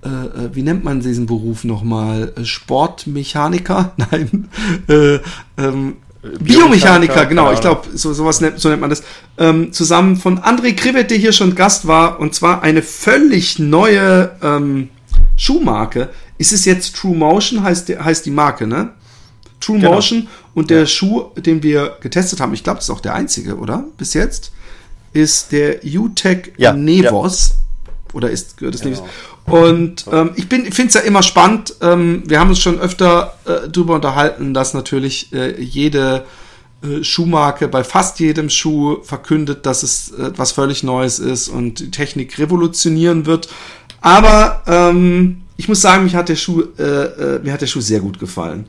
S1: äh, äh, wie nennt man diesen Beruf nochmal? Äh, Sportmechaniker? [laughs] Nein. Äh, ähm, Biomechaniker, genau, ich glaube, so, sowas nennt, so nennt man das. Ähm, zusammen von André Krivet, der hier schon Gast war, und zwar eine völlig neue ähm, Schuhmarke. Ist es jetzt True Motion, heißt, heißt die Marke, ne? True genau. Motion und der ja. Schuh, den wir getestet haben, ich glaube, das ist auch der einzige, oder? Bis jetzt, ist der UTEC ja, Nevos. Ja. Oder ist gehört es genau. Und ähm, ich finde es ja immer spannend. Ähm, wir haben uns schon öfter äh, darüber unterhalten, dass natürlich äh, jede äh, Schuhmarke bei fast jedem Schuh verkündet, dass es äh, was völlig Neues ist und die Technik revolutionieren wird. Aber ähm, ich muss sagen, mich hat der Schuh, äh, äh, mir hat der Schuh sehr gut gefallen.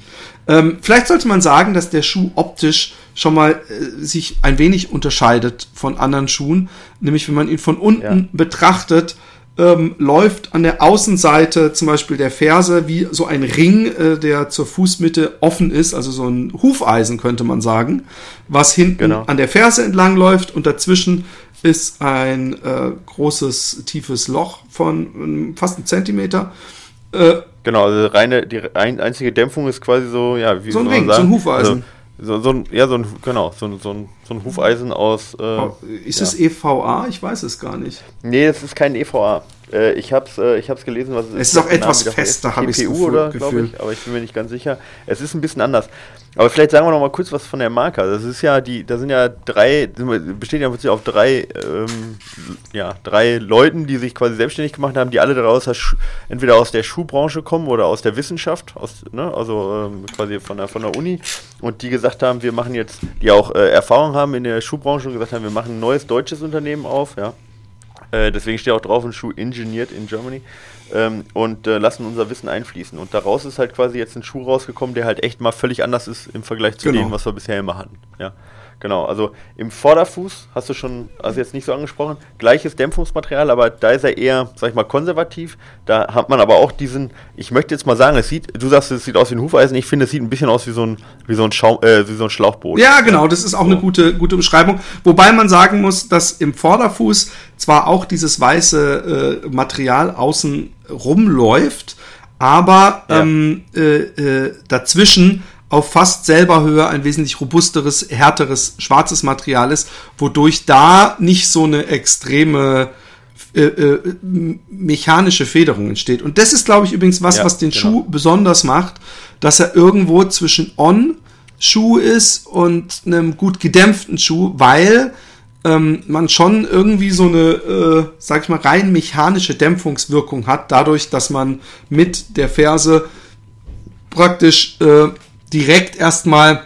S1: Ähm, vielleicht sollte man sagen, dass der Schuh optisch schon mal äh, sich ein wenig unterscheidet von anderen Schuhen. Nämlich, wenn man ihn von unten ja. betrachtet, ähm, läuft an der Außenseite zum Beispiel der Ferse wie so ein Ring, äh, der zur Fußmitte offen ist, also so ein Hufeisen könnte man sagen, was hinten genau. an der Ferse entlang läuft und dazwischen ist ein äh, großes, tiefes Loch von ähm, fast einem Zentimeter.
S2: Äh, genau, also reine, die ein, einzige Dämpfung ist quasi so, ja,
S1: wie so ein Ring, sagen? so ein Hufeisen. Also,
S2: so, so ein, ja, so ein, genau, so, so, ein, so ein Hufeisen aus. Äh,
S1: oh, ist ja. es EVA? Ich weiß es gar nicht.
S2: Nee, es ist kein EVA. Äh, ich habe es äh, gelesen, was
S1: es ist. Es ist auch etwas fester,
S2: habe ich GPU oder glaube ich, aber ich bin mir nicht ganz sicher. Es ist ein bisschen anders. Aber vielleicht sagen wir noch mal kurz was von der Marke. Das ist ja die, da sind ja drei, besteht ja auf drei, ähm, ja, drei Leuten, die sich quasi selbstständig gemacht haben, die alle daraus entweder aus der Schuhbranche kommen oder aus der Wissenschaft, aus, ne, also ähm, quasi von der, von der Uni und die gesagt haben, wir machen jetzt, die auch äh, Erfahrung haben in der Schuhbranche und gesagt haben, wir machen ein neues deutsches Unternehmen auf, ja. Äh, deswegen steht auch drauf, ein Schuh engineered in Germany ähm, und äh, lassen unser Wissen einfließen. Und daraus ist halt quasi jetzt ein Schuh rausgekommen, der halt echt mal völlig anders ist im Vergleich zu genau. dem, was wir bisher immer hatten. Ja. Genau, also im Vorderfuß hast du schon, also jetzt nicht so angesprochen, gleiches Dämpfungsmaterial, aber da ist er eher, sag ich mal, konservativ. Da hat man aber auch diesen, ich möchte jetzt mal sagen, es sieht, du sagst, es sieht aus wie ein Hufeisen, ich finde, es sieht ein bisschen aus wie so ein, wie so ein, Schaum, äh, wie so ein Schlauchboot.
S1: Ja, genau, das ist auch so. eine gute, gute Beschreibung. Wobei man sagen muss, dass im Vorderfuß zwar auch dieses weiße äh, Material außen rumläuft, aber ja. ähm, äh, äh, dazwischen auf fast selber Höhe ein wesentlich robusteres, härteres, schwarzes Material ist, wodurch da nicht so eine extreme äh, äh, mechanische Federung entsteht. Und das ist, glaube ich, übrigens was, ja, was den genau. Schuh besonders macht, dass er irgendwo zwischen On-Schuh ist und einem gut gedämpften Schuh, weil ähm, man schon irgendwie so eine, äh, sag ich mal, rein mechanische Dämpfungswirkung hat, dadurch, dass man mit der Ferse praktisch äh, direkt erstmal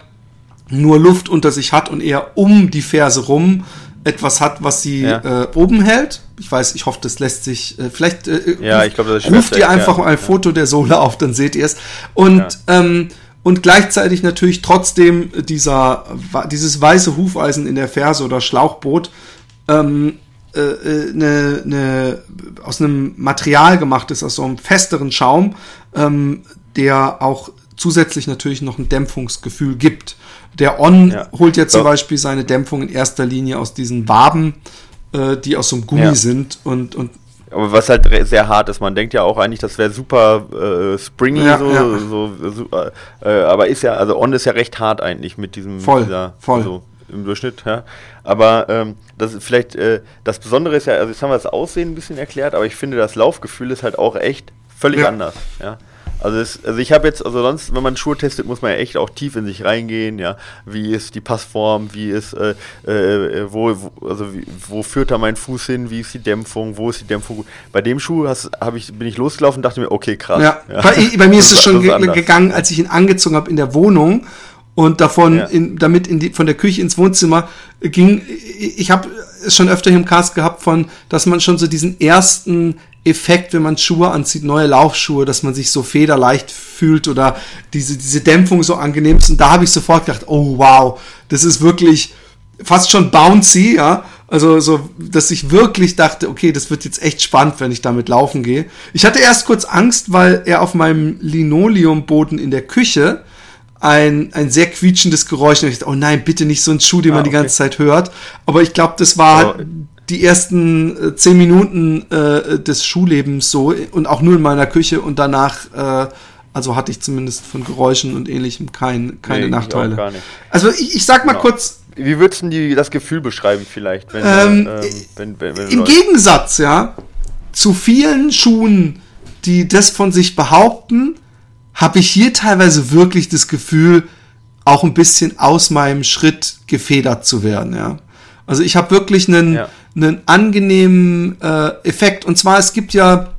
S1: nur Luft unter sich hat und eher um die Ferse rum etwas hat, was sie ja. äh, oben hält. Ich weiß, ich hoffe, das lässt sich. Äh, vielleicht äh,
S2: ja, ich glaub,
S1: das ruft ihr einfach ja. ein Foto der Sohle auf, dann seht ihr es. Und ähm, und gleichzeitig natürlich trotzdem dieser dieses weiße Hufeisen in der Ferse oder Schlauchboot ähm, äh, äh ne, ne, aus einem Material gemacht ist, aus so einem festeren Schaum, ähm, der auch zusätzlich natürlich noch ein Dämpfungsgefühl gibt. Der On ja. holt jetzt so. zum Beispiel seine Dämpfung in erster Linie aus diesen Waben, äh, die aus so einem Gummi ja. sind und, und
S2: aber was halt sehr hart ist, man denkt ja auch eigentlich, das wäre super äh, springy ja, so, ja. so, so äh, aber ist ja, also On ist ja recht hart eigentlich mit diesem
S1: voll,
S2: dieser,
S1: voll.
S2: So, im Durchschnitt, ja. Aber ähm, das ist vielleicht, äh, das Besondere ist ja, also jetzt haben wir das Aussehen ein bisschen erklärt, aber ich finde, das Laufgefühl ist halt auch echt völlig ja. anders, ja. Also, es, also ich habe jetzt, also sonst, wenn man Schuhe testet, muss man ja echt auch tief in sich reingehen, ja. Wie ist die Passform, wie ist, äh, äh, wo, wo, also wie, wo führt da mein Fuß hin, wie ist die Dämpfung, wo ist die Dämpfung? Bei dem Schuh hast, ich, bin ich losgelaufen und dachte mir, okay, krass.
S1: Ja, ja. Bei, bei, mir ist [laughs] es schon ge gegangen, als ich ihn angezogen habe in der Wohnung und davon ja. in, damit in die, von der Küche ins Wohnzimmer ging. Ich habe es schon öfter hier im Cast gehabt von, dass man schon so diesen ersten Effekt, wenn man Schuhe anzieht, neue Laufschuhe, dass man sich so federleicht fühlt oder diese, diese Dämpfung so angenehm ist. Und da habe ich sofort gedacht, oh wow, das ist wirklich fast schon bouncy, ja. Also so, dass ich wirklich dachte, okay, das wird jetzt echt spannend, wenn ich damit laufen gehe. Ich hatte erst kurz Angst, weil er auf meinem Linoleumboden in der Küche ein, ein sehr quietschendes Geräusch. Und ich dachte, oh nein, bitte nicht so ein Schuh, den ah, man die ganze Zeit hört. Aber ich glaube, das war oh die ersten äh, zehn Minuten äh, des Schullebens so und auch nur in meiner Küche und danach, äh, also hatte ich zumindest von Geräuschen und ähnlichem kein, keine nee, Nachteile. Also ich, ich sag mal genau. kurz.
S2: Wie würdest du das Gefühl beschreiben vielleicht?
S1: Wenn, ähm, ähm, wenn, wenn, Im Gegensatz, ja, zu vielen Schuhen, die das von sich behaupten, habe ich hier teilweise wirklich das Gefühl, auch ein bisschen aus meinem Schritt gefedert zu werden, ja. Also ich habe wirklich einen, ja. Einen angenehmen äh, Effekt. Und zwar, es gibt ja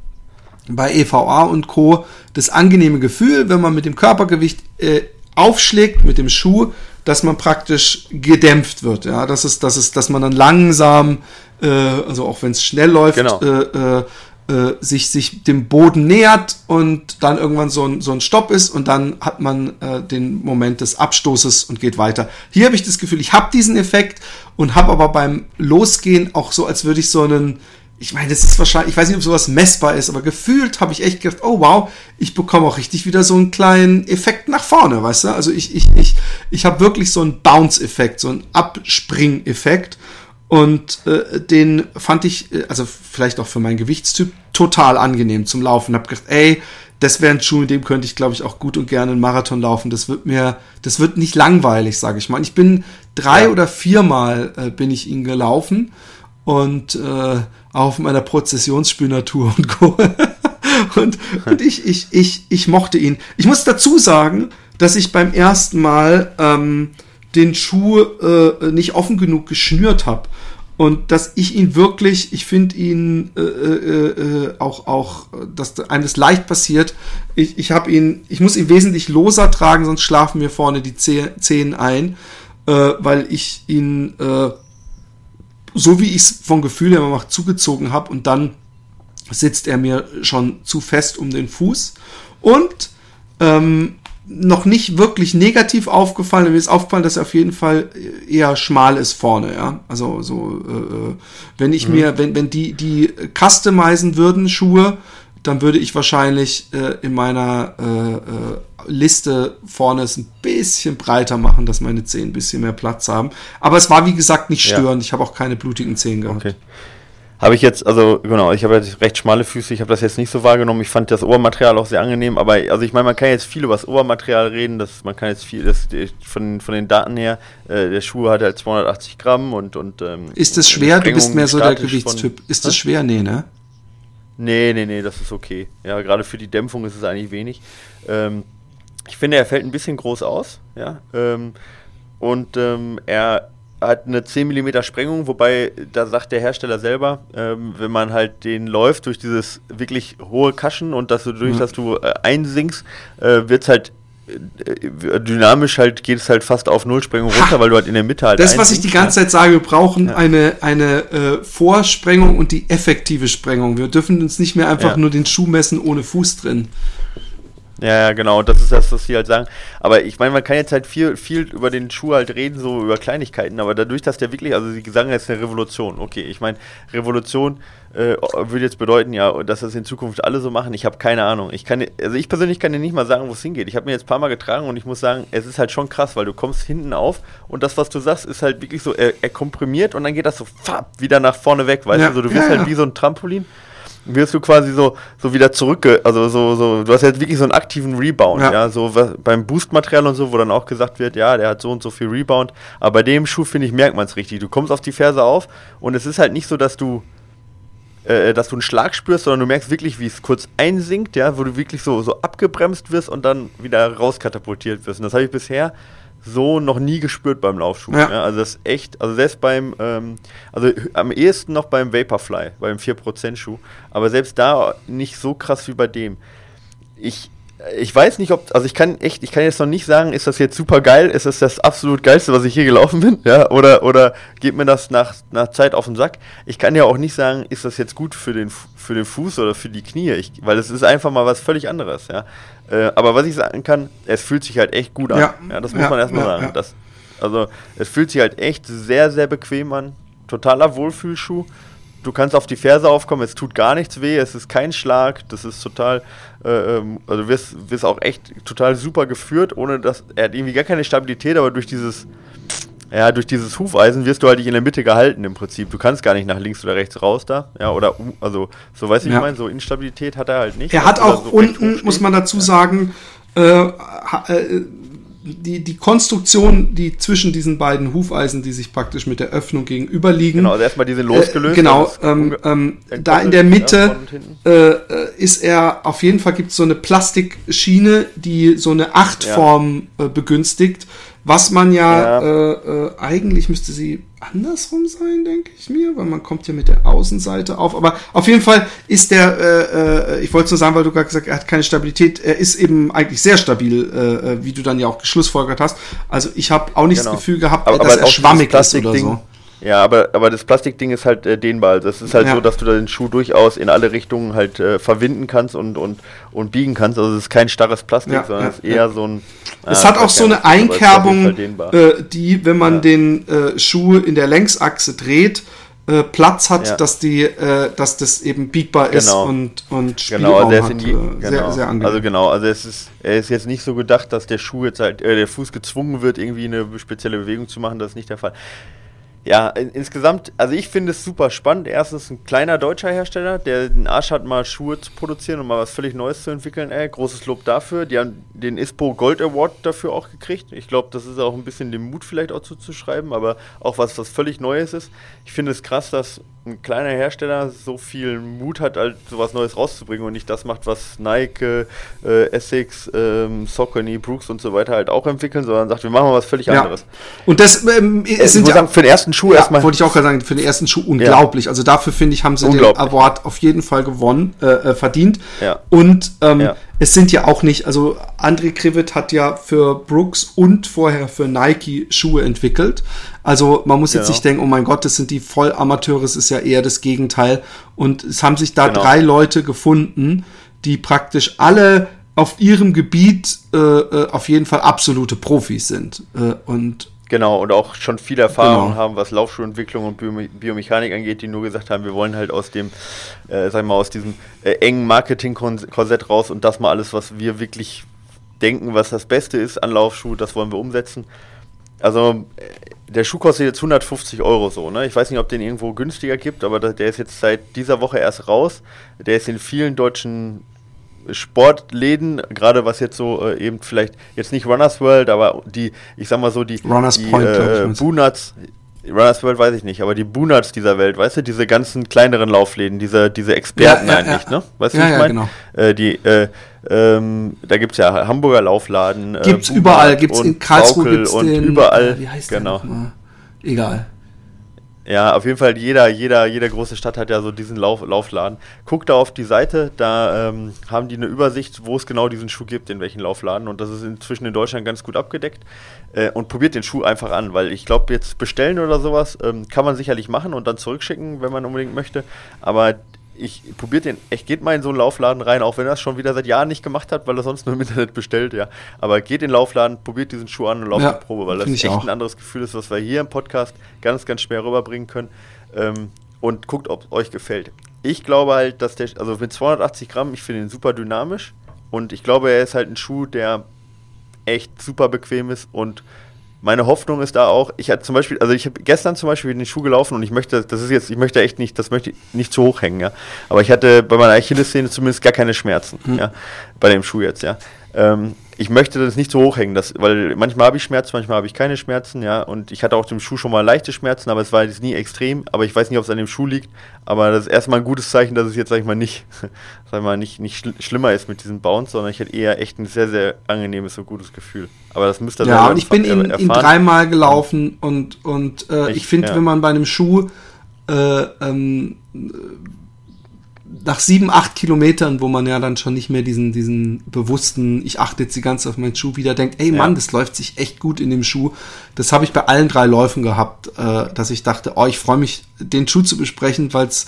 S1: bei EVA und Co. das angenehme Gefühl, wenn man mit dem Körpergewicht äh, aufschlägt, mit dem Schuh, dass man praktisch gedämpft wird. Ja, das ist, das ist, dass man dann langsam, äh, also auch wenn es schnell läuft, genau. äh, äh, äh, sich, sich dem Boden nähert und dann irgendwann so ein, so ein Stopp ist und dann hat man äh, den Moment des Abstoßes und geht weiter. Hier habe ich das Gefühl, ich habe diesen Effekt und habe aber beim Losgehen auch so, als würde ich so einen ich meine, das ist wahrscheinlich, ich weiß nicht, ob sowas messbar ist, aber gefühlt habe ich echt gedacht, oh wow, ich bekomme auch richtig wieder so einen kleinen Effekt nach vorne, weißt du? Also ich, ich, ich, ich habe wirklich so einen Bounce-Effekt, so einen Abspring-Effekt. Und äh, den fand ich, äh, also vielleicht auch für meinen Gewichtstyp, total angenehm zum Laufen. Hab gedacht, ey, das wäre ein Schuh, in dem könnte ich, glaube ich, auch gut und gerne einen Marathon laufen. Das wird mir, das wird nicht langweilig, sage ich mal. Ich bin drei ja. oder viermal äh, bin ich ihn gelaufen und äh, auf meiner Prozessionsspünatur und Co. [laughs] und, und ich, ich, ich, ich mochte ihn. Ich muss dazu sagen, dass ich beim ersten Mal ähm, den Schuh äh, nicht offen genug geschnürt habe. Und dass ich ihn wirklich, ich finde ihn äh, äh, äh, auch, auch, dass eines leicht passiert. Ich, ich habe ihn, ich muss ihn wesentlich loser tragen, sonst schlafen mir vorne die Zehen ein, äh, weil ich ihn äh, so wie ich es vom Gefühl her mache, zugezogen habe und dann sitzt er mir schon zu fest um den Fuß. Und ähm, noch nicht wirklich negativ aufgefallen. Mir ist aufgefallen, dass er auf jeden Fall eher schmal ist vorne, ja. Also so, äh, äh wenn ich mhm. mir, wenn, wenn die, die customizen würden, Schuhe, dann würde ich wahrscheinlich äh, in meiner äh, äh, Liste vorne es ein bisschen breiter machen, dass meine Zehen ein bisschen mehr Platz haben. Aber es war wie gesagt nicht störend. Ja. Ich habe auch keine blutigen Zehen gehabt. Okay.
S2: Habe ich jetzt, also genau, ich habe jetzt recht schmale Füße, ich habe das jetzt nicht so wahrgenommen. Ich fand das Obermaterial auch sehr angenehm, aber also ich meine, man kann jetzt viel über das Obermaterial reden, das, man kann jetzt viel, das, von, von den Daten her, äh, der Schuh hat halt 280 Gramm und. und
S1: ähm, Ist das schwer? Du bist mehr so der Gewichtstyp. Ist das schwer? Nee, ne?
S2: Nee, nee, nee, das ist okay. Ja, gerade für die Dämpfung ist es eigentlich wenig. Ähm, ich finde, er fällt ein bisschen groß aus, ja. Ähm, und ähm, er hat eine 10 mm Sprengung, wobei da sagt der Hersteller selber, ähm, wenn man halt den läuft durch dieses wirklich hohe Kaschen und dass du durch, mhm. dass du äh, einsinkst, äh, wird es halt äh, dynamisch halt geht es halt fast auf Nullsprengung runter, ha, weil du halt in der Mitte halt.
S1: Das, was ich die ganze Zeit sage, wir brauchen ja. eine, eine äh, Vorsprengung und die effektive Sprengung. Wir dürfen uns nicht mehr einfach ja. nur den Schuh messen ohne Fuß drin.
S2: Ja, ja, genau, das ist das, was sie halt sagen. Aber ich meine, man kann jetzt halt viel, viel über den Schuh halt reden, so über Kleinigkeiten, aber dadurch, dass der wirklich, also sie sagen jetzt eine Revolution, okay, ich meine, Revolution äh, würde jetzt bedeuten, ja, dass das in Zukunft alle so machen, ich habe keine Ahnung. Ich kann, also ich persönlich kann dir nicht mal sagen, wo es hingeht. Ich habe mir jetzt ein paar Mal getragen und ich muss sagen, es ist halt schon krass, weil du kommst hinten auf und das, was du sagst, ist halt wirklich so, er, er komprimiert und dann geht das so fapp, wieder nach vorne weg, weißt ja, du, so, du bist ja, halt wie so ein Trampolin wirst du quasi so, so wieder zurück, also so, so, du hast jetzt wirklich so einen aktiven Rebound, ja, ja so was, beim Boostmaterial und so, wo dann auch gesagt wird, ja, der hat so und so viel Rebound, aber bei dem Schuh, finde ich, merkt man es richtig. Du kommst auf die Ferse auf und es ist halt nicht so, dass du, äh, dass du einen Schlag spürst, sondern du merkst wirklich, wie es kurz einsinkt, ja, wo du wirklich so, so abgebremst wirst und dann wieder rauskatapultiert wirst. Und das habe ich bisher so noch nie gespürt beim Laufschuh. Ja. Ja, also das ist echt, also selbst beim, ähm, also am ehesten noch beim Vaporfly, beim 4% Schuh, aber selbst da nicht so krass wie bei dem. Ich, ich weiß nicht, ob, also ich kann echt, ich kann jetzt noch nicht sagen, ist das jetzt super geil, ist das das absolut geilste, was ich hier gelaufen bin, ja, oder, oder geht mir das nach, nach Zeit auf den Sack. Ich kann ja auch nicht sagen, ist das jetzt gut für den, für den Fuß oder für die Knie, ich, weil es ist einfach mal was völlig anderes, ja. Äh, aber was ich sagen kann, es fühlt sich halt echt gut an. Ja, ja das muss ja, man erstmal ja, sagen. Das, also es fühlt sich halt echt sehr, sehr bequem an. Totaler Wohlfühlschuh. Du kannst auf die Ferse aufkommen, es tut gar nichts weh, es ist kein Schlag, das ist total, also du wirst, wirst auch echt total super geführt, ohne dass, er hat irgendwie gar keine Stabilität, aber durch dieses, ja, durch dieses Hufeisen wirst du halt nicht in der Mitte gehalten im Prinzip. Du kannst gar nicht nach links oder rechts raus da. Ja, oder also, so weiß ich ja. ich meine, so Instabilität hat er halt nicht.
S1: Er hat auch so unten, muss man dazu sagen, äh, äh, die, die Konstruktion, die zwischen diesen beiden Hufeisen, die sich praktisch mit der Öffnung gegenüber liegen.
S2: Genau, also erstmal die sind losgelöst.
S1: Äh, genau, ähm, ähm, da in der Mitte ja, äh, äh, ist er, auf jeden Fall gibt es so eine Plastikschiene, die so eine Achtform ja. äh, begünstigt was man ja, ja. Äh, äh, eigentlich müsste sie andersrum sein, denke ich mir, weil man kommt ja mit der Außenseite auf. Aber auf jeden Fall ist der, äh, äh, ich wollte nur sagen, weil du gerade gesagt hast, er hat keine Stabilität, er ist eben eigentlich sehr stabil, äh, äh wie du dann ja auch geschlussfolgert hast. Also ich habe auch nicht genau. das Gefühl gehabt, aber, dass aber er schwammig ist oder so.
S2: Ja, aber, aber das Plastikding ist halt äh, dehnbar. Also es ist halt ja. so, dass du den Schuh durchaus in alle Richtungen halt äh, verwinden kannst und, und, und biegen kannst. Also es ist kein starres Plastik, ja, sondern ja, es ist eher so ein.
S1: Es hat auch so eine Einkerbung, äh, die, wenn man den äh, Schuh in der Längsachse dreht, äh, Platz hat, dass die, äh, dass das eben biegbar ist
S2: genau.
S1: und und
S2: genau, also ist in die, hat, äh, genau. sehr, sehr angenehm. Also genau, also es ist, er ist jetzt nicht so gedacht, dass der Schuh jetzt halt, äh, der Fuß gezwungen wird, irgendwie eine spezielle Bewegung zu machen. Das ist nicht der Fall. Ja, in, insgesamt, also ich finde es super spannend. Erstens ein kleiner deutscher Hersteller, der den Arsch hat, mal Schuhe zu produzieren und mal was völlig Neues zu entwickeln. Ey, großes Lob dafür. Die haben den ISPO Gold Award dafür auch gekriegt. Ich glaube, das ist auch ein bisschen dem Mut vielleicht auch zuzuschreiben, aber auch was, was völlig Neues ist. Ich finde es krass, dass ein kleiner Hersteller so viel Mut hat, halt sowas Neues rauszubringen und nicht das macht, was Nike, äh, Essex, ähm, Saucony, Brooks und so weiter halt auch entwickeln, sondern sagt, wir machen mal was völlig ja. anderes.
S1: Und das ähm,
S2: äh, sind ja sagen, für den ersten Schuh
S1: ja, erstmal. Wollte ich auch gerade sagen, für den ersten Schuh unglaublich. Ja. Also dafür finde ich, haben sie den Award auf jeden Fall gewonnen, äh, äh, verdient.
S2: Ja.
S1: Und ähm, es sind ja auch nicht, also André Krivet hat ja für Brooks und vorher für Nike Schuhe entwickelt. Also man muss jetzt genau. nicht denken, oh mein Gott, das sind die Vollamateure, es ist ja eher das Gegenteil. Und es haben sich da genau. drei Leute gefunden, die praktisch alle auf ihrem Gebiet äh, äh auf jeden Fall absolute Profis sind. Äh, und
S2: Genau, und auch schon viel Erfahrung genau. haben, was Laufschuhentwicklung und Biomechanik angeht, die nur gesagt haben, wir wollen halt aus dem, äh, sag mal, aus diesem äh, engen Marketing-Korsett raus und das mal alles, was wir wirklich denken, was das Beste ist an Laufschuh, das wollen wir umsetzen. Also, äh, der Schuh kostet jetzt 150 Euro so, ne? Ich weiß nicht, ob den irgendwo günstiger gibt, aber der ist jetzt seit dieser Woche erst raus. Der ist in vielen deutschen Sportläden, gerade was jetzt so äh, eben vielleicht, jetzt nicht Runners World, aber die, ich sag mal so, die,
S1: Runners
S2: die
S1: Point,
S2: äh, Boonats, Runners World weiß ich nicht, aber die Boonats dieser Welt, weißt du, diese ganzen kleineren Laufläden, diese, diese Experten ja, ja, eigentlich, ja. ne? Weißt du,
S1: ja, ich meine? Genau.
S2: Äh, die, äh, ähm, da gibt es ja Hamburger Laufladen.
S1: Äh, gibt's überall, gibt's in Karlsruhe gibt's
S2: und den, überall.
S1: Wie heißt genau. Der Egal.
S2: Ja, auf jeden Fall, jeder, jeder, jede große Stadt hat ja so diesen Lauf, Laufladen. Guck da auf die Seite, da ähm, haben die eine Übersicht, wo es genau diesen Schuh gibt, in welchen Laufladen. Und das ist inzwischen in Deutschland ganz gut abgedeckt. Äh, und probiert den Schuh einfach an, weil ich glaube, jetzt bestellen oder sowas ähm, kann man sicherlich machen und dann zurückschicken, wenn man unbedingt möchte. Aber ich probiert den, echt geht mal in so einen Laufladen rein, auch wenn er es schon wieder seit Jahren nicht gemacht hat, weil er sonst nur im Internet bestellt, ja. Aber geht in den Laufladen, probiert diesen Schuh an und lauft ja, die Probe, weil das echt auch. ein anderes Gefühl ist, was wir hier im Podcast ganz, ganz schwer rüberbringen können. Ähm, und guckt, ob es euch gefällt. Ich glaube halt, dass der, also mit 280 Gramm, ich finde ihn super dynamisch und ich glaube, er ist halt ein Schuh, der echt super bequem ist und meine Hoffnung ist da auch, ich hatte zum Beispiel, also ich habe gestern zum Beispiel in den Schuh gelaufen und ich möchte, das ist jetzt, ich möchte echt nicht, das möchte ich nicht zu hoch hängen, ja. Aber ich hatte bei meiner Achillessehne zumindest gar keine Schmerzen, mhm. ja, bei dem Schuh jetzt, ja. Ähm, ich möchte das nicht so hochhängen, das, weil manchmal habe ich Schmerzen, manchmal habe ich keine Schmerzen, ja. Und ich hatte auch dem Schuh schon mal leichte Schmerzen, aber es war jetzt nie extrem. Aber ich weiß nicht, ob es an dem Schuh liegt. Aber das ist erstmal ein gutes Zeichen, dass es jetzt, sag ich mal, nicht, [laughs] sag ich mal, nicht, nicht schl schlimmer ist mit diesem Bounce, sondern ich hätte eher echt ein sehr, sehr angenehmes und gutes Gefühl. Aber das müsste
S1: Ja, und ich bin ihn, ihn dreimal gelaufen und, und äh, ich, ich finde, ja. wenn man bei einem Schuh äh, ähm, nach sieben, acht Kilometern, wo man ja dann schon nicht mehr diesen, diesen bewussten, ich achte jetzt die ganze auf meinen Schuh wieder, denkt, ey Mann, ja. das läuft sich echt gut in dem Schuh. Das habe ich bei allen drei Läufen gehabt, äh, dass ich dachte, oh, ich freue mich, den Schuh zu besprechen, weil's,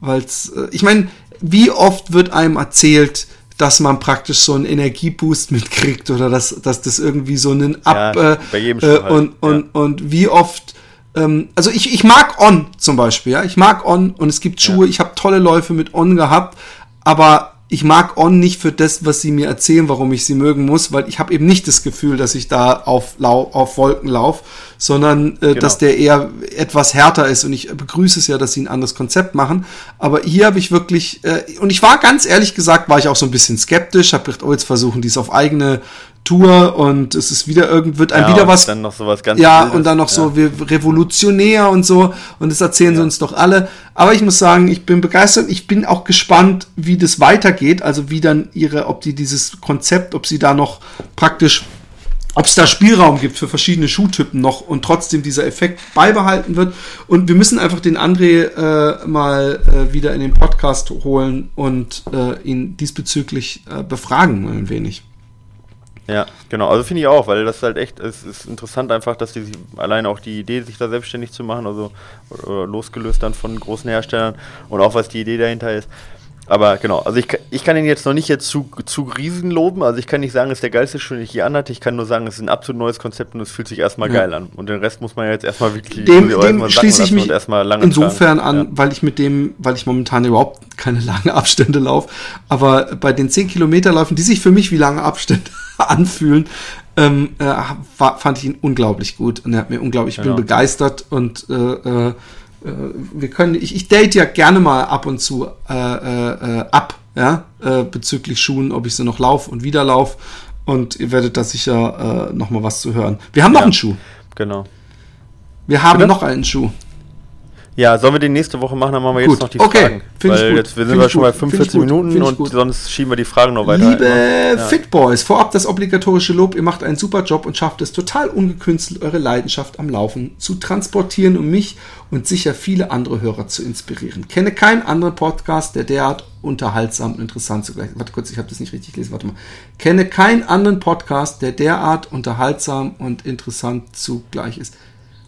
S1: weil's, äh, ich meine, wie oft wird einem erzählt, dass man praktisch so einen Energieboost mitkriegt oder dass, dass das irgendwie so einen Ab
S2: ja, bei jedem
S1: äh, Schuh halt. und, und, ja. und wie oft ähm, also ich, ich mag On zum Beispiel, ja. Ich mag On und es gibt Schuhe, ja. ich habe tolle Läufe mit On gehabt, aber ich mag On nicht für das, was sie mir erzählen, warum ich sie mögen muss, weil ich habe eben nicht das Gefühl, dass ich da auf, Lau auf Wolken laufe, sondern äh, genau. dass der eher etwas härter ist. Und ich begrüße es ja, dass sie ein anderes Konzept machen. Aber hier habe ich wirklich, äh, und ich war ganz ehrlich gesagt, war ich auch so ein bisschen skeptisch, habe gedacht, oh, jetzt versuchen die es auf eigene Tour und es ist wieder irgend wird ein ja, wieder was
S2: dann noch sowas ganz
S1: ja Wildes. und dann noch ja. so wie revolutionär und so und das erzählen ja. sie uns doch alle aber ich muss sagen ich bin begeistert ich bin auch gespannt wie das weitergeht also wie dann ihre ob die dieses Konzept ob sie da noch praktisch ob es da Spielraum gibt für verschiedene Schuhtypen noch und trotzdem dieser Effekt beibehalten wird. Und wir müssen einfach den André äh, mal äh, wieder in den Podcast holen und äh, ihn diesbezüglich äh, befragen ein wenig.
S2: Ja, genau. Also finde ich auch, weil das halt echt, es ist interessant einfach, dass die allein auch die Idee, sich da selbstständig zu machen, also losgelöst dann von großen Herstellern und auch was die Idee dahinter ist. Aber genau, also ich, ich kann ihn jetzt noch nicht jetzt zu, zu riesen loben. Also ich kann nicht sagen, es ist der geilste Schuh, den ich je anhatte. Ich kann nur sagen, es ist ein absolut neues Konzept und es fühlt sich erstmal ja. geil an. Und den Rest muss man ja jetzt erstmal wirklich
S1: dem, dem schließe ich mich insofern
S2: tragen.
S1: an, ja. weil ich mit dem, weil ich momentan überhaupt keine [laughs] langen Abstände laufe. Aber bei den 10 Kilometerläufen, die sich für mich wie lange Abstände [laughs] anfühlen, ähm, äh, fand ich ihn unglaublich gut und er hat mir unglaublich, ich bin genau. begeistert und äh, äh, wir können, ich, ich date ja gerne mal ab und zu äh, äh, äh ab, ja, äh, bezüglich Schuhen, ob ich sie noch laufe und wieder laufe. Und ihr werdet da sicher äh, noch mal was zu hören. Wir haben noch ja, einen Schuh.
S2: Genau.
S1: Wir haben Bitte? noch einen Schuh.
S2: Ja, sollen wir den nächste Woche machen? Dann machen wir
S1: gut.
S2: jetzt noch die
S1: okay.
S2: Fragen.
S1: Find Weil
S2: jetzt wir sind wir schon bei 45 Minuten und gut. sonst schieben wir die Fragen noch weiter.
S1: Liebe ja. Fitboys, vorab das obligatorische Lob. Ihr macht einen super Job und schafft es total ungekünstelt, eure Leidenschaft am Laufen zu transportieren, um mich und sicher viele andere Hörer zu inspirieren. Kenne keinen anderen Podcast, der derart unterhaltsam und interessant zugleich ist. Warte kurz, ich habe das nicht richtig gelesen. Warte mal. Kenne keinen anderen Podcast, der derart unterhaltsam und interessant zugleich ist.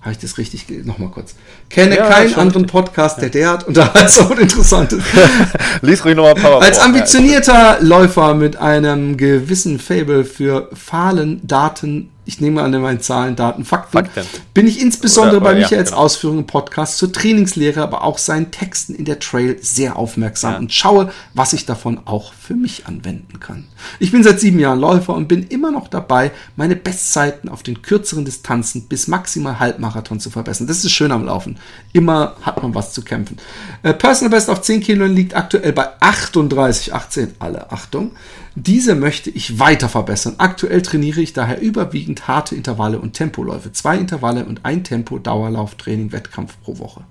S1: Habe ich das richtig? Nochmal kurz. Kenne ja, keinen anderen Podcast, der derart unterhaltsam und interessant ist. [laughs]
S2: Lies ruhig nochmal Power.
S1: Als ambitionierter Läufer mit einem gewissen Fable für Fahlen, Daten, ich nehme an meinen Zahlen, Daten, Fakten, Fakten. bin ich insbesondere oder, bei Michaels ja, genau. Ausführungen im Podcast zur Trainingslehre, aber auch seinen Texten in der Trail sehr aufmerksam ja. und schaue, was ich davon auch für mich anwenden kann. Ich bin seit sieben Jahren Läufer und bin immer noch dabei, meine Bestzeiten auf den kürzeren Distanzen bis maximal Halbmarathon zu verbessern. Das ist schön am Laufen. Immer hat man was zu kämpfen. Äh, Personal Best auf 10 Kilo liegt aktuell bei 38, 18, alle Achtung. Diese möchte ich weiter verbessern. Aktuell trainiere ich daher überwiegend harte Intervalle und Tempoläufe. Zwei Intervalle und ein Tempo Dauerlauftraining Wettkampf pro Woche.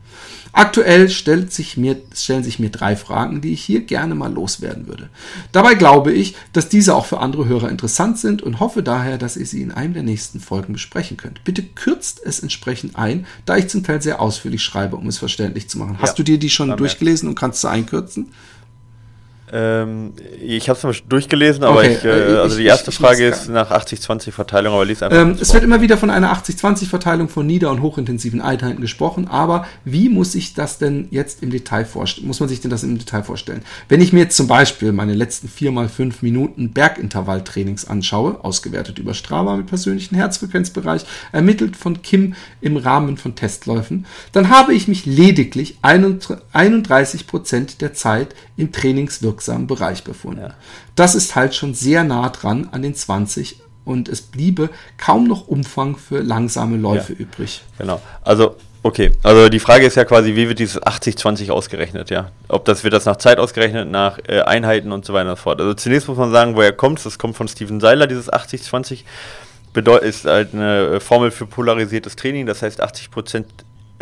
S1: Aktuell stellt sich mir, stellen sich mir drei Fragen, die ich hier gerne mal loswerden würde. Dabei glaube ich, dass diese auch für andere Hörer interessant sind und hoffe daher, dass ihr sie in einem der nächsten Folgen besprechen könnt. Bitte kürzt es entsprechend ein, da ich zum Teil sehr ausführlich schreibe, um es verständlich zu machen. Hast du dir die schon durchgelesen und kannst sie einkürzen?
S2: Ähm, ich habe es mal durchgelesen, aber okay, ich, äh, äh also die erste ich, ich, Frage ist nach 80-20 Verteilung, aber lies
S1: einfach. Ähm, es wird immer wieder von einer 80-20 Verteilung von nieder- und hochintensiven Einheiten gesprochen, aber wie muss ich das denn jetzt im Detail vorstellen? Muss man sich denn das im Detail vorstellen? Wenn ich mir jetzt zum Beispiel meine letzten 4 mal 5 Minuten Bergintervalltrainings anschaue, ausgewertet über Strava mit persönlichen Herzfrequenzbereich, ermittelt von Kim im Rahmen von Testläufen, dann habe ich mich lediglich 31 Prozent der Zeit im Trainingswirksam wirksamen Bereich befunden. Ja. Das ist halt schon sehr nah dran an den 20 und es bliebe kaum noch Umfang für langsame Läufe
S2: ja.
S1: übrig.
S2: Genau. Also Okay, also die Frage ist ja quasi, wie wird dieses 80-20 ausgerechnet, ja? Ob das wird das nach Zeit ausgerechnet, nach äh, Einheiten und so weiter und so fort. Also zunächst muss man sagen, woher kommt es? Das kommt von Steven Seiler, dieses 80-20. Ist halt eine Formel für polarisiertes Training, das heißt 80% äh,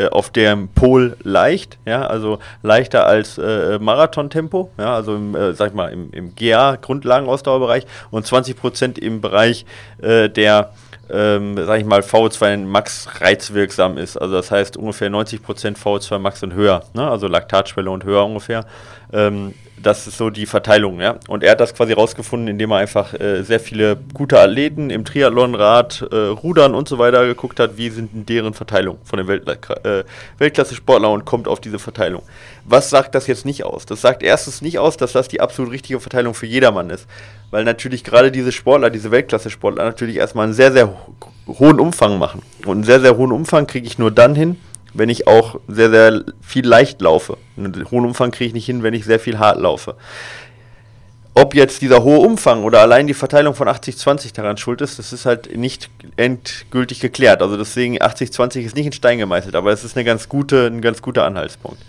S2: auf dem Pol leicht, ja, also leichter als äh, Marathontempo, ja, also im, äh, sag ich mal, im, im GA, Grundlagenausdauerbereich und 20% im Bereich äh, der ähm, sag ich mal, VO2 Max reizwirksam ist. Also das heißt ungefähr 90% VO2 Max und höher, ne? also Laktatschwelle und höher ungefähr. Ähm, das ist so die Verteilung, ja. Und er hat das quasi rausgefunden, indem er einfach äh, sehr viele gute Athleten im Triathlonrad, äh, Rudern und so weiter geguckt hat, wie sind deren Verteilung von den Welt, äh, Weltklasse-Sportlern und kommt auf diese Verteilung. Was sagt das jetzt nicht aus? Das sagt erstens nicht aus, dass das die absolut richtige Verteilung für jedermann ist. Weil natürlich gerade diese Sportler, diese Weltklasse-Sportler natürlich erstmal einen sehr, sehr ho hohen Umfang machen. Und einen sehr, sehr hohen Umfang kriege ich nur dann hin, wenn ich auch sehr, sehr viel leicht laufe. Einen hohen Umfang kriege ich nicht hin, wenn ich sehr viel hart laufe. Ob jetzt dieser hohe Umfang oder allein die Verteilung von 80-20 daran schuld ist, das ist halt nicht endgültig geklärt. Also deswegen 80-20 ist nicht in Stein gemeißelt, aber es ist eine ganz gute, ein ganz guter Anhaltspunkt.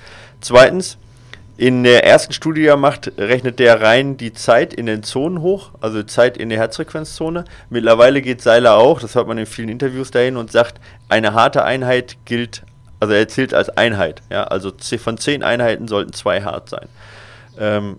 S2: Zweitens, in der ersten Studie, die er macht, rechnet der rein die Zeit in den Zonen hoch, also Zeit in der Herzfrequenzzone. Mittlerweile geht Seiler auch, das hört man in vielen Interviews dahin und sagt, eine harte Einheit gilt also er zählt als Einheit. Ja? Also von zehn Einheiten sollten zwei hart sein. Ähm,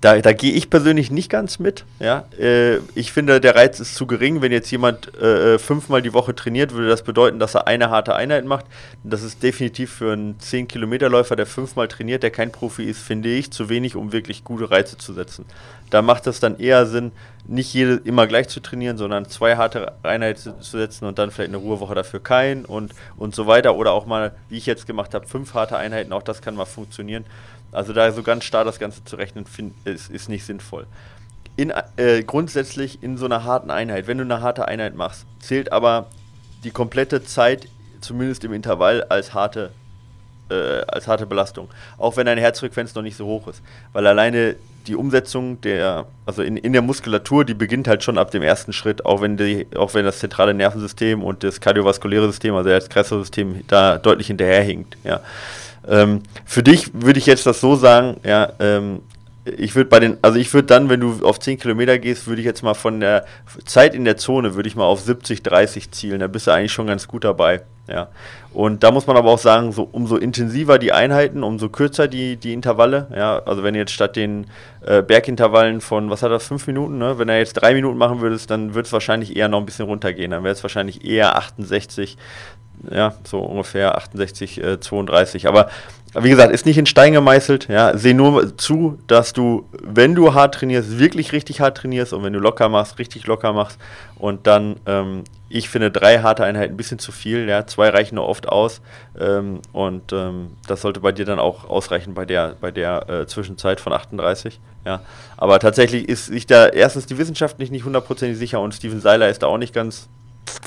S2: da, da gehe ich persönlich nicht ganz mit. Ja? Äh, ich finde, der Reiz ist zu gering. Wenn jetzt jemand äh, fünfmal die Woche trainiert, würde das bedeuten, dass er eine harte Einheit macht. Das ist definitiv für einen 10-Kilometer-Läufer, der fünfmal trainiert, der kein Profi ist, finde ich, zu wenig, um wirklich gute Reize zu setzen. Da macht es dann eher Sinn, nicht jede immer gleich zu trainieren, sondern zwei harte Einheiten zu setzen und dann vielleicht eine Ruhewoche dafür kein und, und so weiter. Oder auch mal, wie ich jetzt gemacht habe, fünf harte Einheiten, auch das kann mal funktionieren. Also da so ganz starr das Ganze zu rechnen, find, ist, ist nicht sinnvoll. In, äh, grundsätzlich in so einer harten Einheit, wenn du eine harte Einheit machst, zählt aber die komplette Zeit, zumindest im Intervall, als harte äh, als harte Belastung. Auch wenn deine Herzfrequenz noch nicht so hoch ist. Weil alleine die Umsetzung der, also in, in der Muskulatur, die beginnt halt schon ab dem ersten Schritt, auch wenn, die, auch wenn das zentrale Nervensystem und das kardiovaskuläre System, also das Kreislaufsystem, da deutlich hinterherhinkt. Ja. Ähm, für dich würde ich jetzt das so sagen, ja, ähm, ich würde bei den, also ich würde dann, wenn du auf 10 Kilometer gehst, würde ich jetzt mal von der Zeit in der Zone, würde ich mal auf 70, 30 zielen. Da bist du eigentlich schon ganz gut dabei. Ja. Und da muss man aber auch sagen, so umso intensiver die Einheiten, umso kürzer die, die Intervalle. Ja. Also wenn jetzt statt den äh, Bergintervallen von, was hat das, 5 Minuten, ne? wenn er jetzt 3 Minuten machen würdest, dann würde es wahrscheinlich eher noch ein bisschen runtergehen. Dann wäre es wahrscheinlich eher 68, ja, so ungefähr 68, äh, 32. Aber wie gesagt, ist nicht in Stein gemeißelt. Ja, seh nur zu, dass du, wenn du hart trainierst, wirklich richtig hart trainierst und wenn du locker machst, richtig locker machst. Und dann, ähm, ich finde drei harte Einheiten ein bisschen zu viel. Ja, zwei reichen nur oft aus. Ähm, und ähm, das sollte bei dir dann auch ausreichen bei der, bei der äh, Zwischenzeit von 38. Ja, aber tatsächlich ist sich da erstens die Wissenschaft nicht hundertprozentig sicher und Steven Seiler ist da auch nicht ganz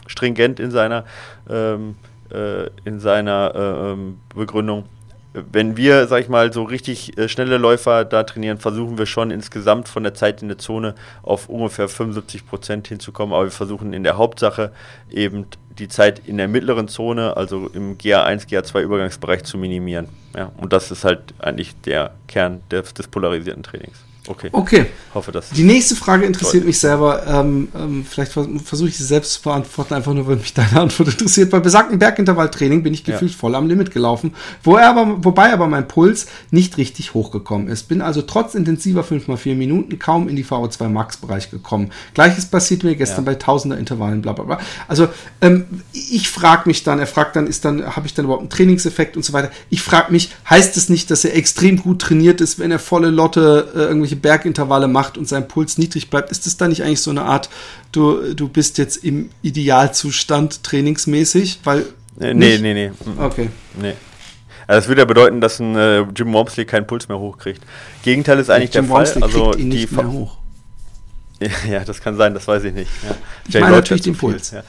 S2: stringent in seiner, ähm, äh, in seiner äh, ähm, Begründung wenn wir, sag ich mal, so richtig äh, schnelle Läufer da trainieren, versuchen wir schon insgesamt von der Zeit in der Zone auf ungefähr 75 Prozent hinzukommen. Aber wir versuchen in der Hauptsache eben die Zeit in der mittleren Zone, also im GA1, GA2 Übergangsbereich zu minimieren. Ja, und das ist halt eigentlich der Kern des, des polarisierten Trainings.
S1: Okay. Okay. Hoffe, dass Die nächste Frage interessiert mich selber. Ähm, ähm, vielleicht versuche ich sie selbst zu beantworten, einfach nur, weil mich deine Antwort [laughs] interessiert. Bei besagten Bergintervalltraining bin ich gefühlt ja. voll am Limit gelaufen, wo er aber, wobei aber mein Puls nicht richtig hochgekommen ist. Bin also trotz intensiver 5x4 Minuten kaum in die VO2 Max Bereich gekommen. Gleiches passiert mir gestern ja. bei tausender Intervallen, bla bla bla. Also ähm, ich frage mich dann, er fragt dann, ist dann, habe ich dann überhaupt einen Trainingseffekt und so weiter. Ich frage mich, heißt es nicht, dass er extrem gut trainiert ist, wenn er volle Lotte äh, irgendwelche Bergintervalle macht und sein Puls niedrig bleibt, ist das da nicht eigentlich so eine Art, du, du bist jetzt im Idealzustand trainingsmäßig? Weil.
S2: Äh, nee, nee, nee.
S1: Okay.
S2: Nee. Also das würde ja bedeuten, dass ein äh, Jim Wormsley keinen Puls mehr hochkriegt. Gegenteil ist eigentlich Jim der Wormsley Fall. Also
S1: ihn die nicht mehr hoch. [laughs]
S2: Ja, das kann sein, das weiß ich nicht. Ja.
S1: Ich meine natürlich den Puls.
S2: Ja.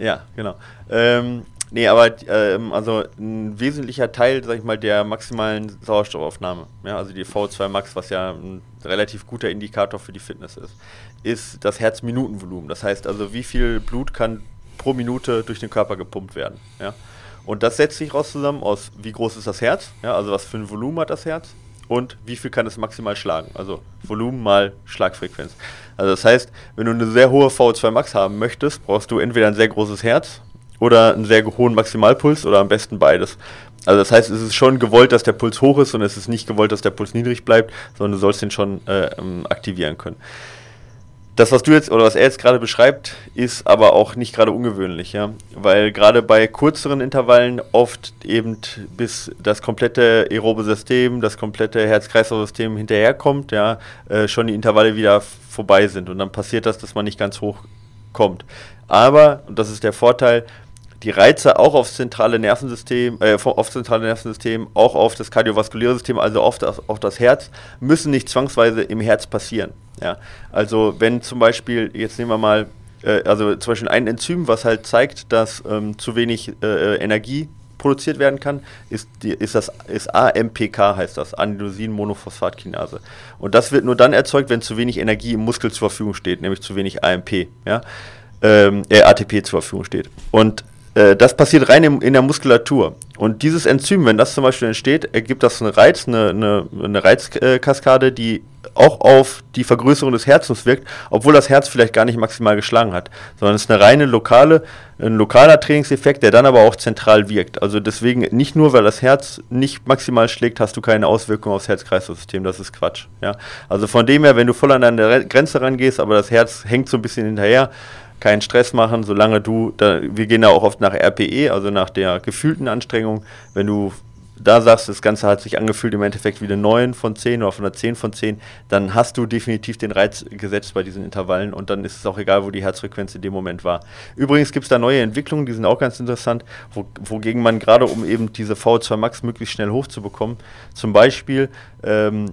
S2: ja, genau. Ähm, Nee, aber ähm, also ein wesentlicher Teil, sag ich mal, der maximalen Sauerstoffaufnahme, ja, also die V2 Max, was ja ein relativ guter Indikator für die Fitness ist, ist das Herzminutenvolumen. Das heißt also, wie viel Blut kann pro Minute durch den Körper gepumpt werden. Ja? Und das setzt sich raus zusammen aus, wie groß ist das Herz, ja, also was für ein Volumen hat das Herz und wie viel kann es maximal schlagen. Also Volumen mal Schlagfrequenz. Also das heißt, wenn du eine sehr hohe V2 Max haben möchtest, brauchst du entweder ein sehr großes Herz oder einen sehr hohen Maximalpuls oder am besten beides. Also das heißt, es ist schon gewollt, dass der Puls hoch ist und es ist nicht gewollt, dass der Puls niedrig bleibt, sondern du sollst den schon äh, ähm, aktivieren können. Das, was du jetzt oder was er jetzt gerade beschreibt, ist aber auch nicht gerade ungewöhnlich, ja, weil gerade bei kürzeren Intervallen oft eben bis das komplette aerobe System, das komplette Herz-Kreislauf-System hinterherkommt, ja, äh, schon die Intervalle wieder vorbei sind und dann passiert das, dass man nicht ganz hoch kommt. Aber, und das ist der Vorteil, die Reize auch aufs zentrale Nervensystem, äh, aufs zentrale Nervensystem, auch auf das kardiovaskuläre System, also auf das, auf das Herz, müssen nicht zwangsweise im Herz passieren. Ja? Also wenn zum Beispiel, jetzt nehmen wir mal, äh, also zum Beispiel ein Enzym, was halt zeigt, dass ähm, zu wenig äh, Energie produziert werden kann, ist, die, ist das ist AMPK heißt das, Adenosin-Monophosphatkinase. Und das wird nur dann erzeugt, wenn zu wenig Energie im Muskel zur Verfügung steht, nämlich zu wenig AMP, ja, ähm, äh, ATP zur Verfügung steht. Und äh, das passiert rein in, in, der Muskulatur. Und dieses Enzym, wenn das zum Beispiel entsteht, ergibt das einen Reiz, eine, eine, eine Reizkaskade, die auch auf die Vergrößerung des Herzens wirkt, obwohl das Herz vielleicht gar nicht maximal geschlagen hat, sondern es ist eine reine lokale, ein lokaler Trainingseffekt, der dann aber auch zentral wirkt. Also deswegen nicht nur, weil das Herz nicht maximal schlägt, hast du keine Auswirkung aufs Herz-Kreislauf-System. Das ist Quatsch. Ja? Also von dem her, wenn du voll an deine Grenze rangehst, aber das Herz hängt so ein bisschen hinterher, keinen Stress machen, solange du, da, wir gehen da auch oft nach RPE, also nach der gefühlten Anstrengung, wenn du da sagst, das Ganze hat sich angefühlt im Endeffekt wie eine 9 von 10 oder von einer 10 von 10, dann hast du definitiv den Reiz gesetzt bei diesen Intervallen und dann ist es auch egal, wo die Herzfrequenz in dem Moment war. Übrigens gibt es da neue Entwicklungen, die sind auch ganz interessant, wo, wogegen man gerade, um eben diese VO2 Max möglichst schnell hochzubekommen, zum Beispiel ähm,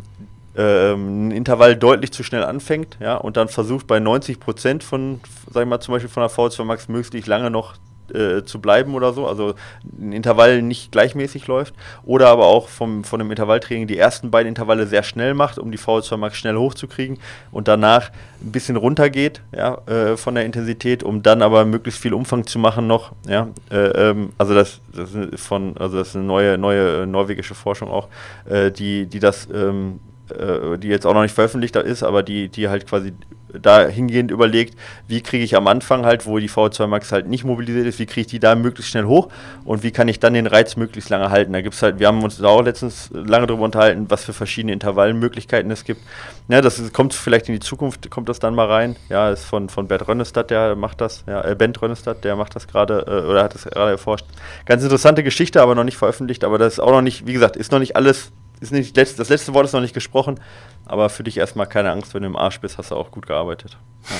S2: ein Intervall deutlich zu schnell anfängt, ja, und dann versucht bei 90 Prozent von, sag ich mal, zum Beispiel von der VO2 Max möglichst lange noch äh, zu bleiben oder so, also ein Intervall nicht gleichmäßig läuft, oder aber auch vom, von dem Intervalltraining die ersten beiden Intervalle sehr schnell macht, um die VO2 Max schnell hochzukriegen und danach ein bisschen runtergeht ja, äh, von der Intensität, um dann aber möglichst viel Umfang zu machen noch. Ja, äh, ähm, also das, das von, also das ist eine neue, neue norwegische Forschung auch, äh, die, die das ähm, äh, die jetzt auch noch nicht veröffentlicht ist, aber die, die halt quasi dahingehend überlegt, wie kriege ich am Anfang halt, wo die V2 Max halt nicht mobilisiert ist, wie kriege ich die da möglichst schnell hoch und wie kann ich dann den Reiz möglichst lange halten. Da gibt es halt, wir haben uns da auch letztens lange darüber unterhalten, was für verschiedene Intervallmöglichkeiten es gibt. Ja, das ist, kommt vielleicht in die Zukunft, kommt das dann mal rein. Ja, ist von, von Bert Rönnestadt, der macht das, ja, äh, Bent Rönnestadt, der macht das gerade, äh, oder hat das gerade erforscht. Ganz interessante Geschichte, aber noch nicht veröffentlicht, aber das ist auch noch nicht, wie gesagt, ist noch nicht alles ist nicht, das letzte Wort ist noch nicht gesprochen, aber für dich erstmal keine Angst, wenn du im Arsch bist, hast du auch gut gearbeitet. Ja.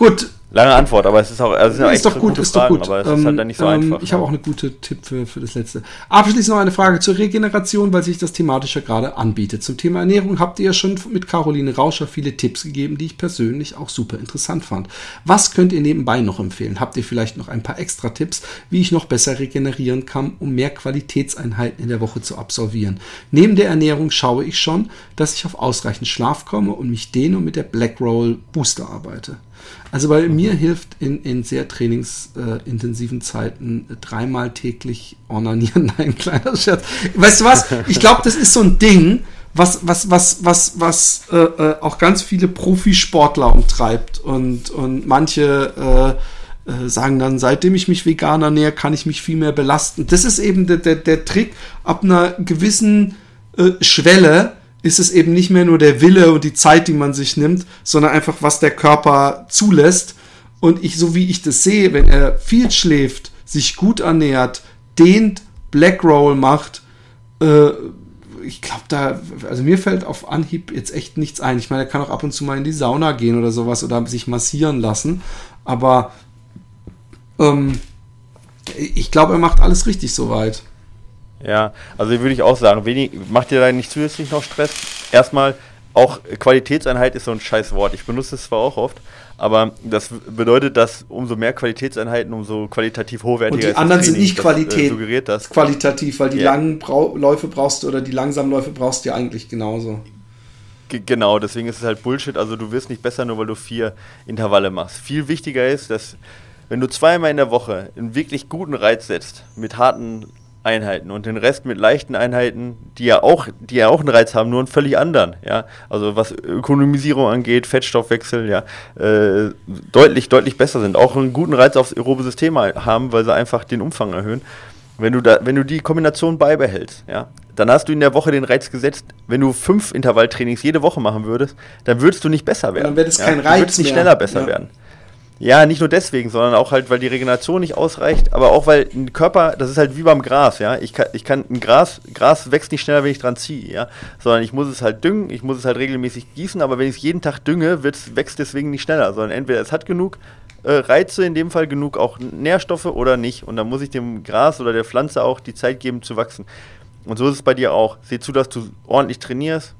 S1: Gut,
S2: Lange Antwort, aber es ist auch.
S1: Also ist doch gut, ist Fragen, doch gut.
S2: Aber es ist halt dann nicht so ähm, einfach.
S1: Ich habe auch eine gute Tipp für, für das letzte. Abschließend noch eine Frage zur Regeneration, weil sich das thematisch ja gerade anbietet. Zum Thema Ernährung habt ihr ja schon mit Caroline Rauscher viele Tipps gegeben, die ich persönlich auch super interessant fand. Was könnt ihr nebenbei noch empfehlen? Habt ihr vielleicht noch ein paar extra Tipps, wie ich noch besser regenerieren kann, um mehr Qualitätseinheiten in der Woche zu absolvieren? Neben der Ernährung schaue ich schon, dass ich auf ausreichend Schlaf komme und mich dehne und mit der Black Roll Booster arbeite. Also bei mir hilft in, in sehr trainingsintensiven Zeiten dreimal täglich ornanieren. [laughs] Nein, kleiner Scherz. Weißt du was? Ich glaube, das ist so ein Ding, was, was, was, was, was äh, äh, auch ganz viele Profisportler umtreibt. Und, und manche äh, äh, sagen dann, seitdem ich mich vegan ernähre, kann ich mich viel mehr belasten. Das ist eben der, der, der Trick, ab einer gewissen äh, Schwelle ist es eben nicht mehr nur der Wille und die Zeit, die man sich nimmt, sondern einfach, was der Körper zulässt. Und ich, so wie ich das sehe, wenn er viel schläft, sich gut ernährt, dehnt, Black Roll macht, äh, ich glaube, da, also mir fällt auf Anhieb jetzt echt nichts ein. Ich meine, er kann auch ab und zu mal in die Sauna gehen oder sowas oder sich massieren lassen. Aber ähm, ich glaube, er macht alles richtig soweit.
S2: Ja, also würde ich auch sagen, wenig, macht dir da nicht zusätzlich noch Stress. Erstmal, auch Qualitätseinheit ist so ein scheiß Wort. Ich benutze es zwar auch oft, aber das bedeutet, dass umso mehr Qualitätseinheiten, umso qualitativ hochwertiger.
S1: Und die anderen sind nicht Qualität,
S2: das, äh, das.
S1: qualitativ, weil die yeah. langen Brau Läufe brauchst du oder die langsamen Läufe brauchst du ja eigentlich genauso.
S2: G genau, deswegen ist es halt Bullshit. Also du wirst nicht besser, nur weil du vier Intervalle machst. Viel wichtiger ist, dass wenn du zweimal in der Woche einen wirklich guten Reiz setzt, mit harten Einheiten und den Rest mit leichten Einheiten, die ja auch, die ja auch einen Reiz haben, nur einen völlig anderen, ja. Also was Ökonomisierung angeht, Fettstoffwechsel, ja, äh, deutlich, deutlich besser sind. Auch einen guten Reiz aufs aerobe System haben, weil sie einfach den Umfang erhöhen. Wenn du da, wenn du die Kombination beibehältst, ja, dann hast du in der Woche den Reiz gesetzt. Wenn du fünf Intervalltrainings jede Woche machen würdest, dann würdest du nicht besser werden.
S1: Dann wird es
S2: ja?
S1: kein Reiz. Du
S2: würdest nicht schneller besser ja. werden. Ja, nicht nur deswegen, sondern auch halt, weil die Regeneration nicht ausreicht, aber auch weil ein Körper, das ist halt wie beim Gras, ja. Ich kann, ich kann ein Gras, Gras wächst nicht schneller, wenn ich dran ziehe, ja. Sondern ich muss es halt düngen, ich muss es halt regelmäßig gießen, aber wenn ich es jeden Tag dünge, wächst deswegen nicht schneller, sondern entweder es hat genug äh, Reize, in dem Fall genug auch Nährstoffe oder nicht. Und dann muss ich dem Gras oder der Pflanze auch die Zeit geben zu wachsen. Und so ist es bei dir auch. Sieh zu, dass du ordentlich trainierst,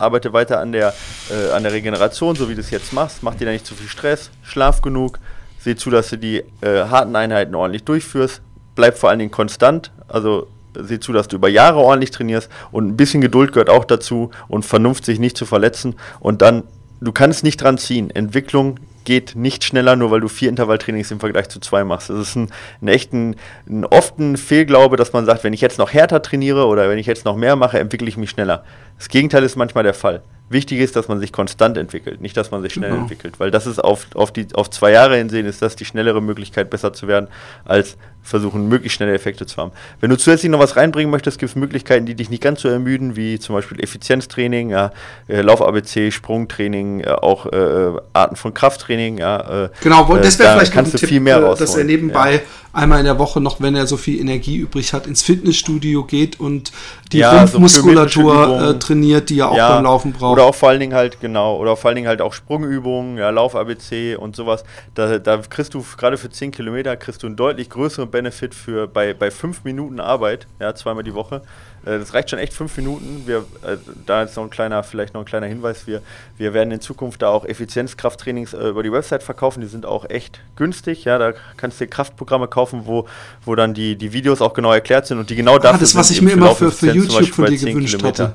S2: arbeite weiter an der, äh, an der Regeneration, so wie du es jetzt machst. Mach dir da nicht zu viel Stress, schlaf genug, seh zu, dass du die äh, harten Einheiten ordentlich durchführst. Bleib vor allen Dingen konstant, also seh zu, dass du über Jahre ordentlich trainierst und ein bisschen Geduld gehört auch dazu und Vernunft sich nicht zu verletzen und dann, du kannst nicht dran ziehen. Entwicklung geht nicht schneller, nur weil du vier Intervalltrainings im Vergleich zu zwei machst. Das ist ein, ein echten, ein oft ein Fehlglaube, dass man sagt, wenn ich jetzt noch härter trainiere oder wenn ich jetzt noch mehr mache, entwickle ich mich schneller. Das Gegenteil ist manchmal der Fall. Wichtig ist, dass man sich konstant entwickelt, nicht, dass man sich schnell genau. entwickelt, weil das ist auf, auf, die, auf zwei Jahre hinsehen, ist das die schnellere Möglichkeit, besser zu werden, als versuchen, möglichst schnelle Effekte zu haben. Wenn du zusätzlich noch was reinbringen möchtest, gibt es Möglichkeiten, die dich nicht ganz so ermüden, wie zum Beispiel Effizienztraining, ja, äh, Lauf-ABC, Sprungtraining, äh, auch äh, Arten von Krafttraining. Ja,
S1: äh, genau, das wäre
S2: äh,
S1: vielleicht
S2: kannst
S1: ein
S2: du Tipp, viel mehr rausholen.
S1: dass er nebenbei einmal in der Woche noch, wenn er so viel Energie übrig hat, ins Fitnessstudio geht und die
S2: Ja, so
S1: Rumpfmuskulatur
S2: biometrische
S1: äh, trainiert, die er auch
S2: Ja,
S1: beim Laufen braucht.
S2: Oder auch vor allen Dingen halt, genau, oder vor allen Dingen halt auch Sprungübungen, ja, Lauf-ABC und sowas. Da, da kriegst du gerade für 10 Kilometer kriegst du einen deutlich größeren Benefit für bei, bei 5 Minuten Arbeit, ja, zweimal die Woche. Äh, Das reicht schon echt 5 Minuten. Wir, äh, da ist noch ein kleiner, vielleicht noch ein kleiner Hinweis, wir, wir werden in Zukunft da auch Effizienzkrafttrainings äh, über die Website verkaufen, die sind auch echt günstig, ja, da kannst du dir Kraftprogramme kaufen, wo, wo dann die, die Videos auch genau erklärt sind und die genau dafür
S1: ah, das, was ich mir immer für, für YouTube von dir
S2: 10
S1: gewünscht hatte.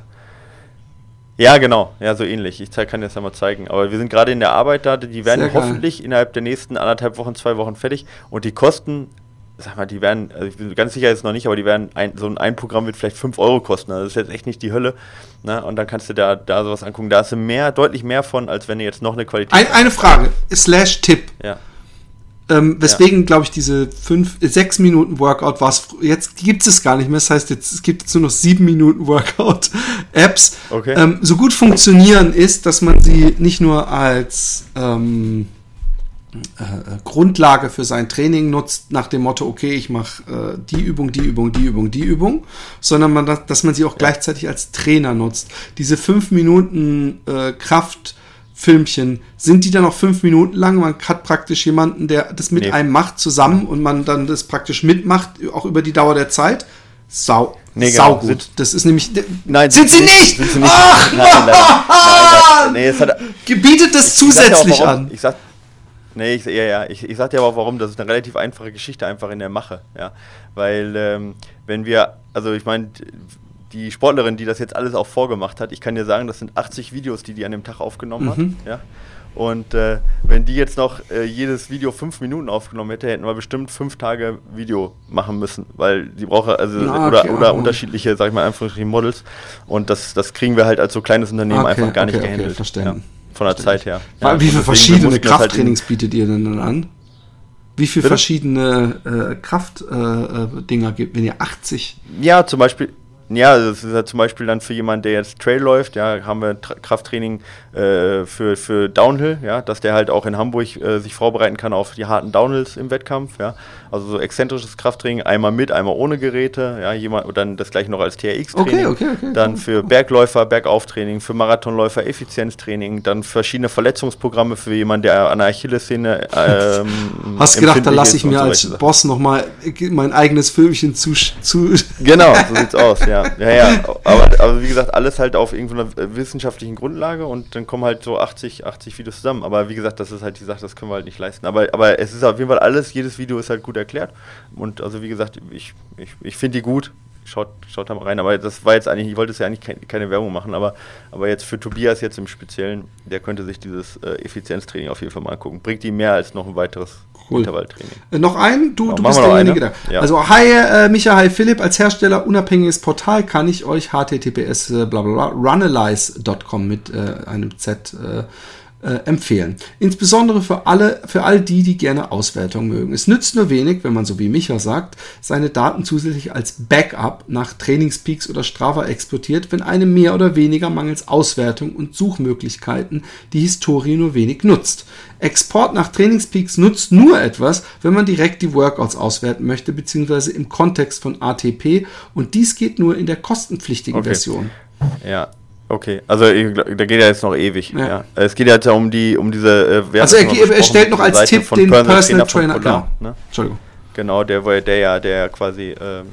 S2: Ja, genau. Ja, so ähnlich. Ich kann dir das ja mal zeigen. Aber wir sind gerade in der Arbeit da. Die werden
S1: Sehr geil.
S2: hoffentlich innerhalb der nächsten anderthalb Wochen, zwei Wochen fertig. Und die Kosten, sag mal, die werden, also ich bin ganz sicher jetzt noch nicht, aber die werden, ein, so ein, ein Programm wird vielleicht 5 Euro kosten. Also das ist jetzt echt nicht die Hölle. Ne? Und dann kannst du da, da sowas angucken. Da hast du mehr, deutlich mehr von, als wenn du jetzt noch eine Qualität
S1: Ein, eine Frage, slash Tipp.
S2: Ja.
S1: Ähm, weswegen, glaube ich, diese fünf, äh, sechs Minuten Workout war es, jetzt gibt es gar nicht mehr. Das heißt, jetzt, es gibt jetzt nur noch sieben Minuten Workout-Apps. [laughs]
S2: Okay.
S1: Ähm, so gut funktionieren ist, dass man sie nicht nur als ähm, äh, Grundlage für sein Training nutzt, nach dem Motto, okay, ich mache äh, die Übung, die Übung, die Übung, die Übung, sondern man, das- dass man sie auch gleichzeitig als Trainer nutzt. Diese fünf Minuten äh, Kraft Filmchen, sind die dann auch fünf Minuten lang? Man hat praktisch jemanden, der das mit
S2: Nee.
S1: einem macht zusammen und man dann das praktisch mitmacht, auch über die Dauer der Zeit. Sau,
S2: Nee, genau.
S1: sau gut.
S2: Sind-
S1: Das ist nämlich.
S2: Nein,
S1: sind sie nicht?
S2: Sind sie nicht?
S1: Ach,
S2: nein, nein, nein, nein, nee, es hat,
S1: gebietet das
S2: Ich sag dir auch,
S1: zusätzlich
S2: warum.
S1: an.
S2: Ich sag, nee, ich, ja, ja, ich, ich sag dir aber auch warum. Das ist eine relativ einfache Geschichte einfach in der Mache. Ja? Weil, ähm, wenn wir, also ich meine, die Sportlerin, die das jetzt alles auch vorgemacht hat, ich kann dir sagen, das sind 80 Videos, die die an dem Tag aufgenommen
S1: Mhm.
S2: hat. Ja? Und äh, wenn die jetzt noch äh, jedes Video fünf Minuten aufgenommen hätte, hätten wir bestimmt fünf Tage Video machen müssen, weil die braucht also
S1: Ah,
S2: oder,
S1: okay,
S2: oder
S1: oh.
S2: unterschiedliche, sag ich mal, Anführungsstrichen Models. Und das, das kriegen wir halt als so kleines Unternehmen
S1: Okay,
S2: einfach gar nicht
S1: okay, okay,
S2: gehandelt.
S1: verstanden.
S2: Von der Zeit her.
S1: Wie
S2: und
S1: viele verschiedene
S2: halt
S1: Krafttrainings bietet ihr denn dann an? Wie viele
S2: Bitte?
S1: verschiedene äh, Kraftdinger äh, Dinger gibt, wenn ihr 80?
S2: in- Ja, zum Beispiel. Ja, das ist ja zum Beispiel dann für jemanden, der jetzt Trail läuft, ja, haben wir Tra Krafttraining äh, für, für Downhill, ja, dass der halt auch in Hamburg äh, sich vorbereiten kann auf die harten Downhills im Wettkampf, ja. Also so exzentrisches Krafttraining, einmal mit, einmal ohne Geräte, ja, jemand, dann das gleiche noch als TRX-Training.
S1: Okay, okay, okay,
S2: Dann für Bergläufer, Bergauftraining, für Marathonläufer Effizienztraining, dann verschiedene Verletzungsprogramme für jemanden, der an der Achillessehne ähm, [laughs]
S1: Hast gedacht, da lasse ich mir
S2: so
S1: als. Boss nochmal mein eigenes Filmchen zu, zu
S2: Genau, so [laughs] sieht's aus, ja. Ja, ja. Aber, aber wie gesagt, alles halt auf irgendeiner wissenschaftlichen Grundlage und dann kommen halt so 80, 80 Videos zusammen. Aber wie gesagt, das ist halt die Sache, das können wir halt nicht leisten. Aber, aber es ist auf jeden Fall alles, jedes Video ist halt gut erklärt. Und also wie gesagt, ich, ich, ich finde die gut. Schaut, schaut da mal rein. Aber das war jetzt eigentlich, ich wollte es ja eigentlich keine, keine Werbung machen, aber, aber jetzt für Tobias jetzt im Speziellen, der könnte sich dieses äh, Effizienztraining auf jeden Fall mal angucken. Bringt ihm mehr als noch ein weiteres
S1: Cool.
S2: Intervalltraining.
S1: Äh, Noch ein, du, du bist derjenige da.
S2: Ja.
S1: Also, hi äh, Micha, hi Philipp, als Hersteller unabhängiges Portal kann ich euch https äh, bla bla bla runalyze.com mit äh, einem Z äh, äh, empfehlen. Insbesondere für alle, für all die, die gerne Auswertung mögen. Es nützt nur wenig, wenn man so wie Micha sagt, seine Daten zusätzlich als Backup nach Trainingspeaks oder Strava exportiert, wenn einem mehr oder weniger mangels Auswertung und Suchmöglichkeiten die Historie nur wenig nutzt. Export nach Trainingspeaks nutzt nur etwas, wenn man direkt die Workouts auswerten möchte, beziehungsweise im Kontext von ATP und dies geht nur in der kostenpflichtigen
S2: Okay.
S1: Version.
S2: Ja, okay. Also da geht ja jetzt noch ewig.
S1: Ja.
S2: Ja. Es geht ja jetzt um die um diese. Äh,
S1: Also er, er stellt noch als
S2: Seite
S1: Tipp
S2: von
S1: den Personal
S2: von
S1: Trainer,
S2: Polar,
S1: genau.
S2: ne?
S1: Entschuldigung.
S2: Genau, der, der ja, der quasi ähm,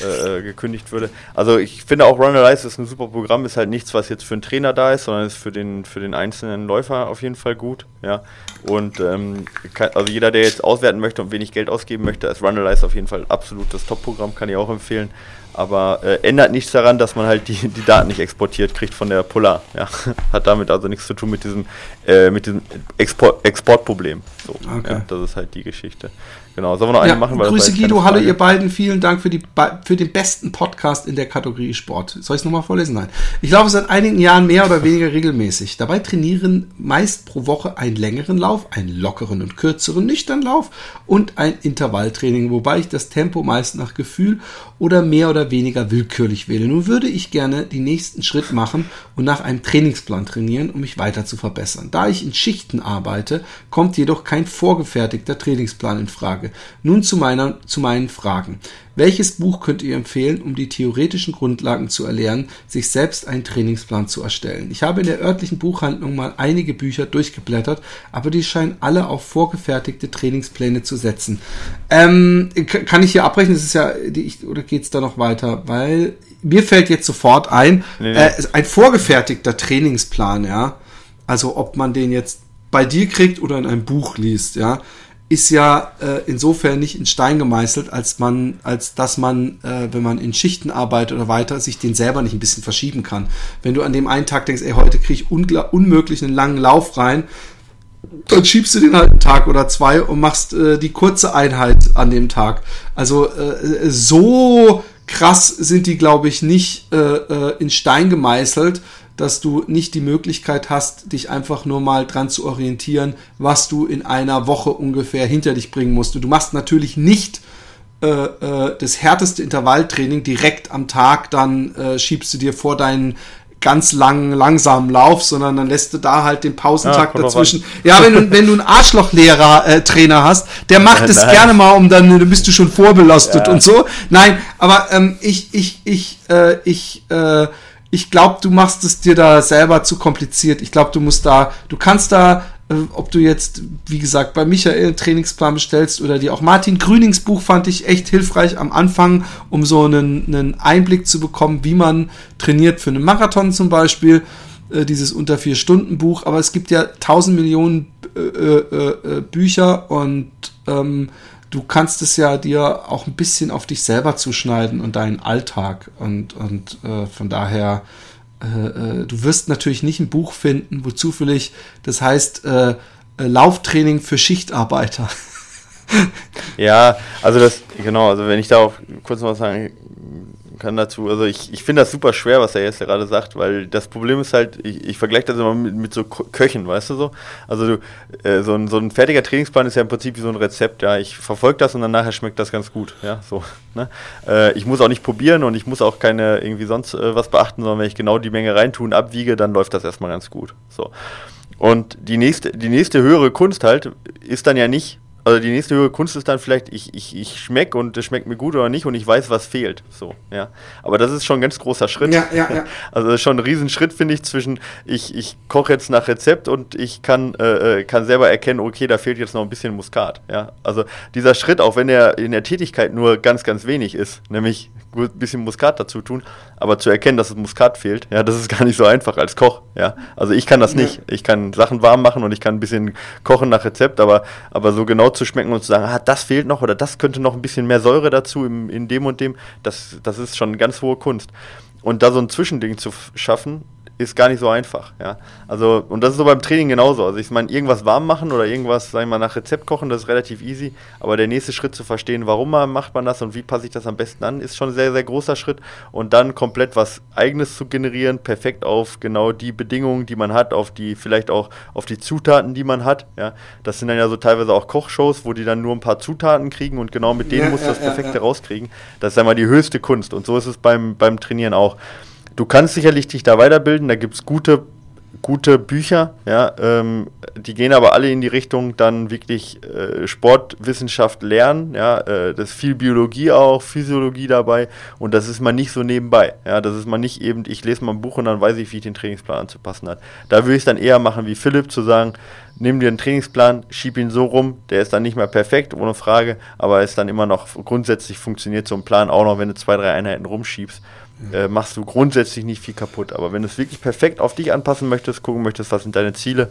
S2: äh, äh, gekündigt würde. Also ich finde auch Runalyze ist ein super Programm, ist halt nichts, was jetzt für einen Trainer da ist, sondern ist für den, für den einzelnen Läufer auf jeden Fall gut. Ja. Und ähm, kann, also jeder, der jetzt auswerten möchte und wenig Geld ausgeben möchte, ist Runalyze auf jeden Fall absolut das Top-Programm, kann ich auch empfehlen. Aber äh, ändert nichts daran, dass man halt die, die Daten nicht exportiert kriegt von der Polar. Ja. [laughs] Hat damit also nichts zu tun mit diesem, äh, mit diesem Export, Exportproblem. So,
S1: Okay.
S2: ja, das ist halt die Geschichte. Genau, sollen wir noch eine
S1: Ja,
S2: machen? Weil
S1: Grüße Guido, hallo ihr beiden, vielen Dank für, die, für den besten Podcast in der Kategorie Sport. Soll ich es nochmal vorlesen? Nein. Ich laufe seit einigen Jahren mehr oder weniger regelmäßig. Dabei trainieren meist pro Woche einen längeren Lauf Lauf, einen lockeren und kürzeren Nüchternlauf und ein Intervalltraining, wobei ich das Tempo meist nach Gefühl oder mehr oder weniger willkürlich wähle. Nun würde ich gerne die nächsten Schritt machen und nach einem Trainingsplan trainieren, um mich weiter zu verbessern. Da ich in Schichten arbeite, kommt jedoch kein vorgefertigter Trainingsplan in Frage. Nun zu meiner, zu meinen Fragen. Welches Buch könnt ihr empfehlen, um die theoretischen Grundlagen zu erlernen, sich selbst einen Trainingsplan zu erstellen? Ich habe in der örtlichen Buchhandlung mal einige Bücher durchgeblättert, aber die scheinen alle auf vorgefertigte Trainingspläne zu setzen. Ähm, kann ich hier abbrechen? Das ist ja, oder geht's da noch weiter? Weil mir fällt jetzt sofort ein, nee. Äh, ein vorgefertigter Trainingsplan, ja. Also ob man den jetzt bei dir kriegt oder in einem Buch liest, ja ist ja äh, insofern nicht in Stein gemeißelt, als man, als dass man, äh, wenn man in Schichten arbeitet oder weiter, sich den selber nicht ein bisschen verschieben kann. Wenn du an dem einen Tag denkst, ey, heute kriege ich unmöglich einen langen Lauf rein, dann schiebst du den halt einen Tag oder zwei und machst äh, die kurze Einheit an dem Tag. Also äh, so krass sind die, glaube ich, nicht äh, äh, in Stein gemeißelt, dass du nicht die Möglichkeit hast, dich einfach nur mal dran zu orientieren, was du in einer Woche ungefähr hinter dich bringen musst. Du machst natürlich nicht äh, äh, das härteste Intervalltraining direkt am Tag, dann äh, schiebst du dir vor deinen ganz langen, langsamen Lauf, sondern dann lässt du da halt den Pausentag ja, dazwischen. Ja, wenn du, [laughs] wenn du einen Arschlochlehrer äh, Trainer hast, der macht es gerne mal, um dann, dann bist du schon vorbelastet ja. und so. Nein, aber ähm, ich, ich, ich, äh, ich, äh, ich glaube, du machst es dir da selber zu kompliziert. Ich glaube, du musst da, du kannst da, äh, ob du jetzt, wie gesagt, bei Michael einen Trainingsplan bestellst oder dir auch Martin Grünings Buch fand ich echt hilfreich am Anfang, um so einen, einen Einblick zu bekommen, wie man trainiert für einen Marathon zum Beispiel. Äh, dieses unter vier Stunden Buch, aber es gibt ja tausend Millionen äh, äh, äh Bücher und ähm, du kannst es ja dir auch ein bisschen auf dich selber zuschneiden und deinen Alltag. Und, und äh, von daher, äh, äh, du wirst natürlich nicht ein Buch finden, wo zufällig, das heißt, äh, äh Lauftraining für Schichtarbeiter.
S2: ja, also das, genau, also wenn ich da auch kurz noch was sagen kann dazu. Also ich, ich finde das super schwer, was er jetzt gerade sagt, weil das Problem ist halt, ich, ich vergleiche das immer mit, mit so Köchen, weißt du so? Also du, äh, so, ein, so ein fertiger Trainingsplan ist ja im Prinzip wie so ein Rezept, ja. Ich verfolge das und dann nachher schmeckt das ganz gut, ja, so. Ne? Äh, ich muss auch nicht probieren und ich muss auch keine irgendwie sonst äh, was beachten, sondern wenn ich genau die Menge reintun, abwiege, dann läuft das erstmal ganz gut. So. Und die nächste, die nächste höhere Kunst halt ist dann ja nicht, also die nächste höhere Kunst ist dann vielleicht, ich, ich, ich schmecke und es schmeckt mir gut oder nicht und ich weiß, was fehlt. So, ja. Aber das ist schon ein ganz großer Schritt. Ja, ja, ja. [laughs] Also das ist schon ein Riesenschritt, finde ich, zwischen ich, ich koche jetzt nach Rezept und ich kann, äh, äh, kann selber erkennen, okay, da fehlt jetzt noch ein bisschen Muskat. Ja. Also dieser Schritt, auch wenn er in der Tätigkeit nur ganz, ganz wenig ist, nämlich ein bisschen Muskat dazu tun, aber zu erkennen, dass es Muskat fehlt, ja, das ist gar nicht so einfach als Koch, ja. Also ich kann das nicht. Ich kann Sachen warm machen und ich kann ein bisschen kochen nach Rezept, aber, aber so genau zu schmecken und zu sagen, ah, das fehlt noch oder das könnte noch ein bisschen mehr Säure dazu im, in dem und dem, das, das ist schon ganz hohe Kunst. Und da so ein Zwischending zu schaffen, ist gar nicht so einfach, ja. Also, und das ist so beim Training genauso. Also ich meine, irgendwas warm machen oder irgendwas, sagen wir mal, nach Rezept kochen, das ist relativ easy. Aber der nächste Schritt zu verstehen, warum man, macht man das und wie passe ich das am besten an, ist schon ein sehr, sehr großer Schritt. Und dann komplett was eigenes zu generieren, perfekt auf genau die Bedingungen, die man hat, auf die, vielleicht auch auf die Zutaten, die man hat. Ja. Das sind dann ja so teilweise auch Kochshows, wo die dann nur ein paar Zutaten kriegen und genau mit denen ja, muss ja, das Perfekte rauskriegen. Das ist einmal die höchste Kunst. Und so ist es beim, beim Trainieren auch. Du kannst sicherlich dich da weiterbilden, da gibt es gute, gute Bücher, ja, ähm, die gehen aber alle in die Richtung dann wirklich äh, Sportwissenschaft lernen, ja, äh, das ist viel Biologie auch, Physiologie dabei und das ist man nicht so nebenbei, ja, das ist man nicht eben, ich lese mal ein Buch und dann weiß ich, wie ich den Trainingsplan anzupassen hat. Da würde ich es dann eher machen wie Philipp, zu sagen, nimm dir einen Trainingsplan, schieb ihn so rum, der ist dann nicht mehr perfekt, ohne Frage, aber ist dann immer noch, grundsätzlich funktioniert so ein Plan auch noch, wenn du zwei, drei Einheiten rumschiebst äh, machst du grundsätzlich nicht viel kaputt. Aber wenn du es wirklich perfekt auf dich anpassen möchtest, gucken möchtest, was sind deine Ziele,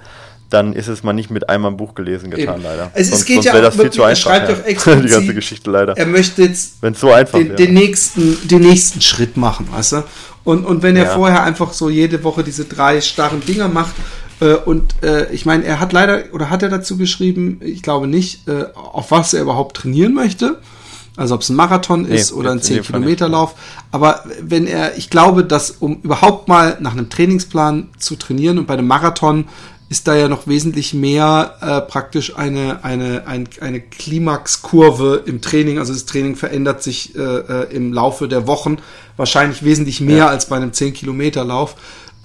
S2: dann ist es mal nicht mit einmal ein Buch gelesen getan, Eben. leider.
S1: Es, sonst, geht sonst ja das viel zu einfach. Schreibt ja. explizit, [laughs] die ganze Geschichte leider. Er möchte jetzt
S2: so einfach
S1: den, den, nächsten, den nächsten Schritt machen, weißt du? Und, und wenn er ja. vorher einfach so jede Woche diese drei starren Dinger macht, äh, und äh, ich meine, er hat leider, oder hat er dazu geschrieben, ich glaube nicht, äh, auf was er überhaupt trainieren möchte. Also ob es ein Marathon ist nee, oder ein 10-Kilometer-Lauf. Aber wenn er, ich glaube, dass um überhaupt mal nach einem Trainingsplan zu trainieren und bei einem Marathon ist da ja noch wesentlich mehr äh, praktisch eine, eine, ein, eine Klimaxkurve im Training. Also das Training verändert sich äh, äh, im Laufe der Wochen wahrscheinlich wesentlich mehr ja. als bei einem 10-Kilometer-Lauf.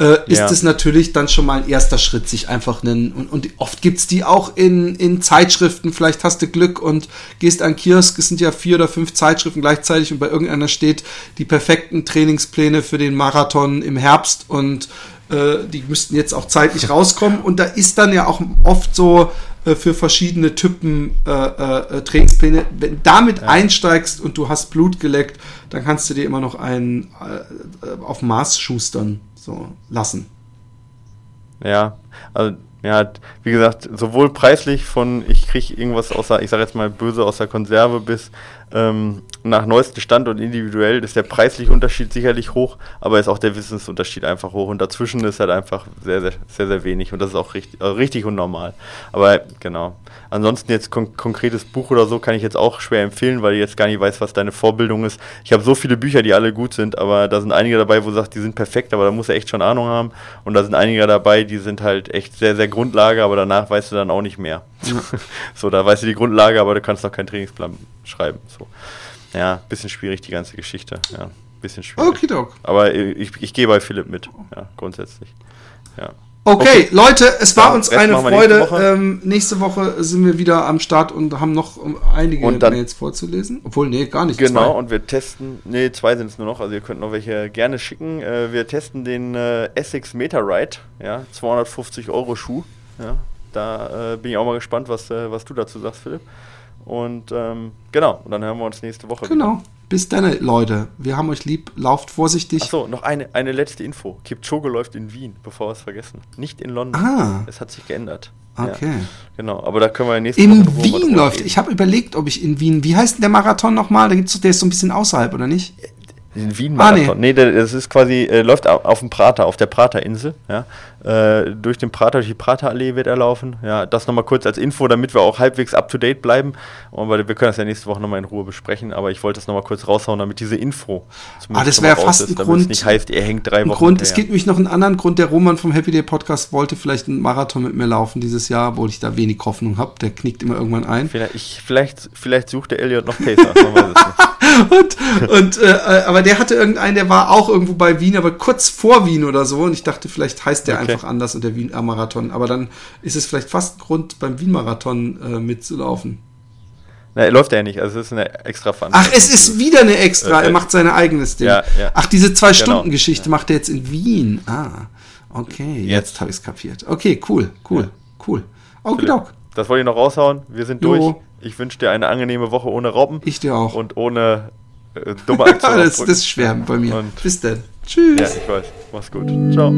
S1: Äh, ist ja. es natürlich dann schon mal ein erster Schritt, sich einfach einen, und, und oft gibt's die auch in, in Zeitschriften, vielleicht hast du Glück und gehst an Kiosk, es sind ja vier oder fünf Zeitschriften gleichzeitig und bei irgendeiner steht die perfekten Trainingspläne für den Marathon im Herbst und äh, die müssten jetzt auch zeitlich [laughs] rauskommen. Und da ist dann ja auch oft so äh, für verschiedene Typen äh, äh, Trainingspläne. Wenn du damit ja. einsteigst und du hast Blut geleckt, dann kannst du dir immer noch einen äh, auf Maß schustern so lassen.
S2: Ja, also ja, wie gesagt, sowohl preislich von ich kriege irgendwas außer, ich sage jetzt mal böse aus der Konserve bis ähm, nach neuestem Stand und individuell ist der preisliche Unterschied sicherlich hoch, aber ist auch der Wissensunterschied einfach hoch und dazwischen ist halt einfach sehr, sehr, sehr, sehr wenig und das ist auch richtig, also richtig und normal. Aber genau. Ansonsten jetzt kon konkretes Buch oder so kann ich jetzt auch schwer empfehlen, weil ich jetzt gar nicht weiß, was deine Vorbildung ist. Ich habe so viele Bücher, die alle gut sind, aber da sind einige dabei, wo du sagst, die sind perfekt, aber da muss er echt schon Ahnung haben. Und da sind einige dabei, die sind halt echt sehr, sehr Grundlage, aber danach weißt du dann auch nicht mehr. [laughs] So, da weißt du die Grundlage, aber du kannst noch keinen Trainingsplan schreiben. So. Ja, bisschen schwierig die ganze Geschichte. Ja, bisschen schwierig. Okay, Doc. Aber ich, ich gehe bei Philipp mit. Ja, grundsätzlich. Ja.
S1: Okay, okay, Leute, es war ja, uns eine Freude. Nächste Woche. Ähm, nächste Woche sind wir wieder am Start und haben noch einige
S2: und dann,
S1: Mails vorzulesen. Obwohl, nee, gar nicht.
S2: Genau, zwei. und wir testen, nee, zwei sind es nur noch, also ihr könnt noch welche gerne schicken. Äh, wir testen den äh, Essex Meta Ride, ja, 250 Euro Schuh. Ja, da äh, bin ich auch mal gespannt, was, äh, was du dazu sagst, Philipp. Und ähm, genau, und dann hören wir uns nächste Woche
S1: genau. wieder. Bis dann, Leute. Wir haben euch lieb. Lauft vorsichtig.
S2: Achso, noch eine, eine letzte Info. Kipchoge läuft in Wien, bevor wir es vergessen. Nicht in London. Ah. Es hat sich geändert.
S1: Okay. Ja,
S2: genau, aber da können wir nächste
S1: in Woche In Wien läuft. Ich habe überlegt, ob ich in Wien. Wie heißt denn der Marathon nochmal? Da gibt's, der ist so ein bisschen außerhalb, oder nicht?
S2: Den Wien-Marathon. Ah, nee. nee, das ist quasi, äh, läuft auf dem Prater, auf der Praterinsel. Ja. Äh, durch den Prater, durch die Praterallee wird er laufen. Ja, das nochmal kurz als Info, damit wir auch halbwegs up to date bleiben. Und wir können das ja nächste Woche nochmal in Ruhe besprechen, aber ich wollte das nochmal kurz raushauen, damit diese Info
S1: Ah, das wäre fast ist, ein Grund.
S2: nicht heißt, ihr hängt drei Wochen.
S1: Grund, es gibt nämlich noch einen anderen Grund. Der Roman vom Happy Day Podcast wollte vielleicht einen Marathon mit mir laufen dieses Jahr, obwohl ich da wenig Hoffnung habe. Der knickt immer irgendwann ein.
S2: Vielleicht, ich, vielleicht, vielleicht sucht der Elliot noch Pacer. [laughs]
S1: und, und äh, aber der hatte irgendeinen, der war auch irgendwo bei Wien, aber kurz vor Wien oder so. Und ich dachte, vielleicht heißt der okay. einfach anders und der Wien-Marathon. Aber dann ist es vielleicht fast ein Grund, beim Wien-Marathon äh, mitzulaufen.
S2: Na, er läuft ja nicht, also es ist eine extra
S1: Fun. Ach, es ist wieder eine extra, äh, er macht sein eigenes Ding. Ja, ja. Ach, diese Zwei-Stunden-Geschichte genau. macht er jetzt in Wien. Ah, okay, jetzt, jetzt habe ich es kapiert. Okay, cool, cool, cool.
S2: Okay, okay, Das wollte ich noch raushauen. Wir sind jo. durch. Ich wünsche dir eine angenehme Woche ohne Robben.
S1: Ich dir auch.
S2: Und ohne äh, dummer [laughs] Aktion
S1: das, das ist schwer bei mir.
S2: Und Bis dann. Tschüss. Ja, ich weiß. Mach's gut. Ciao.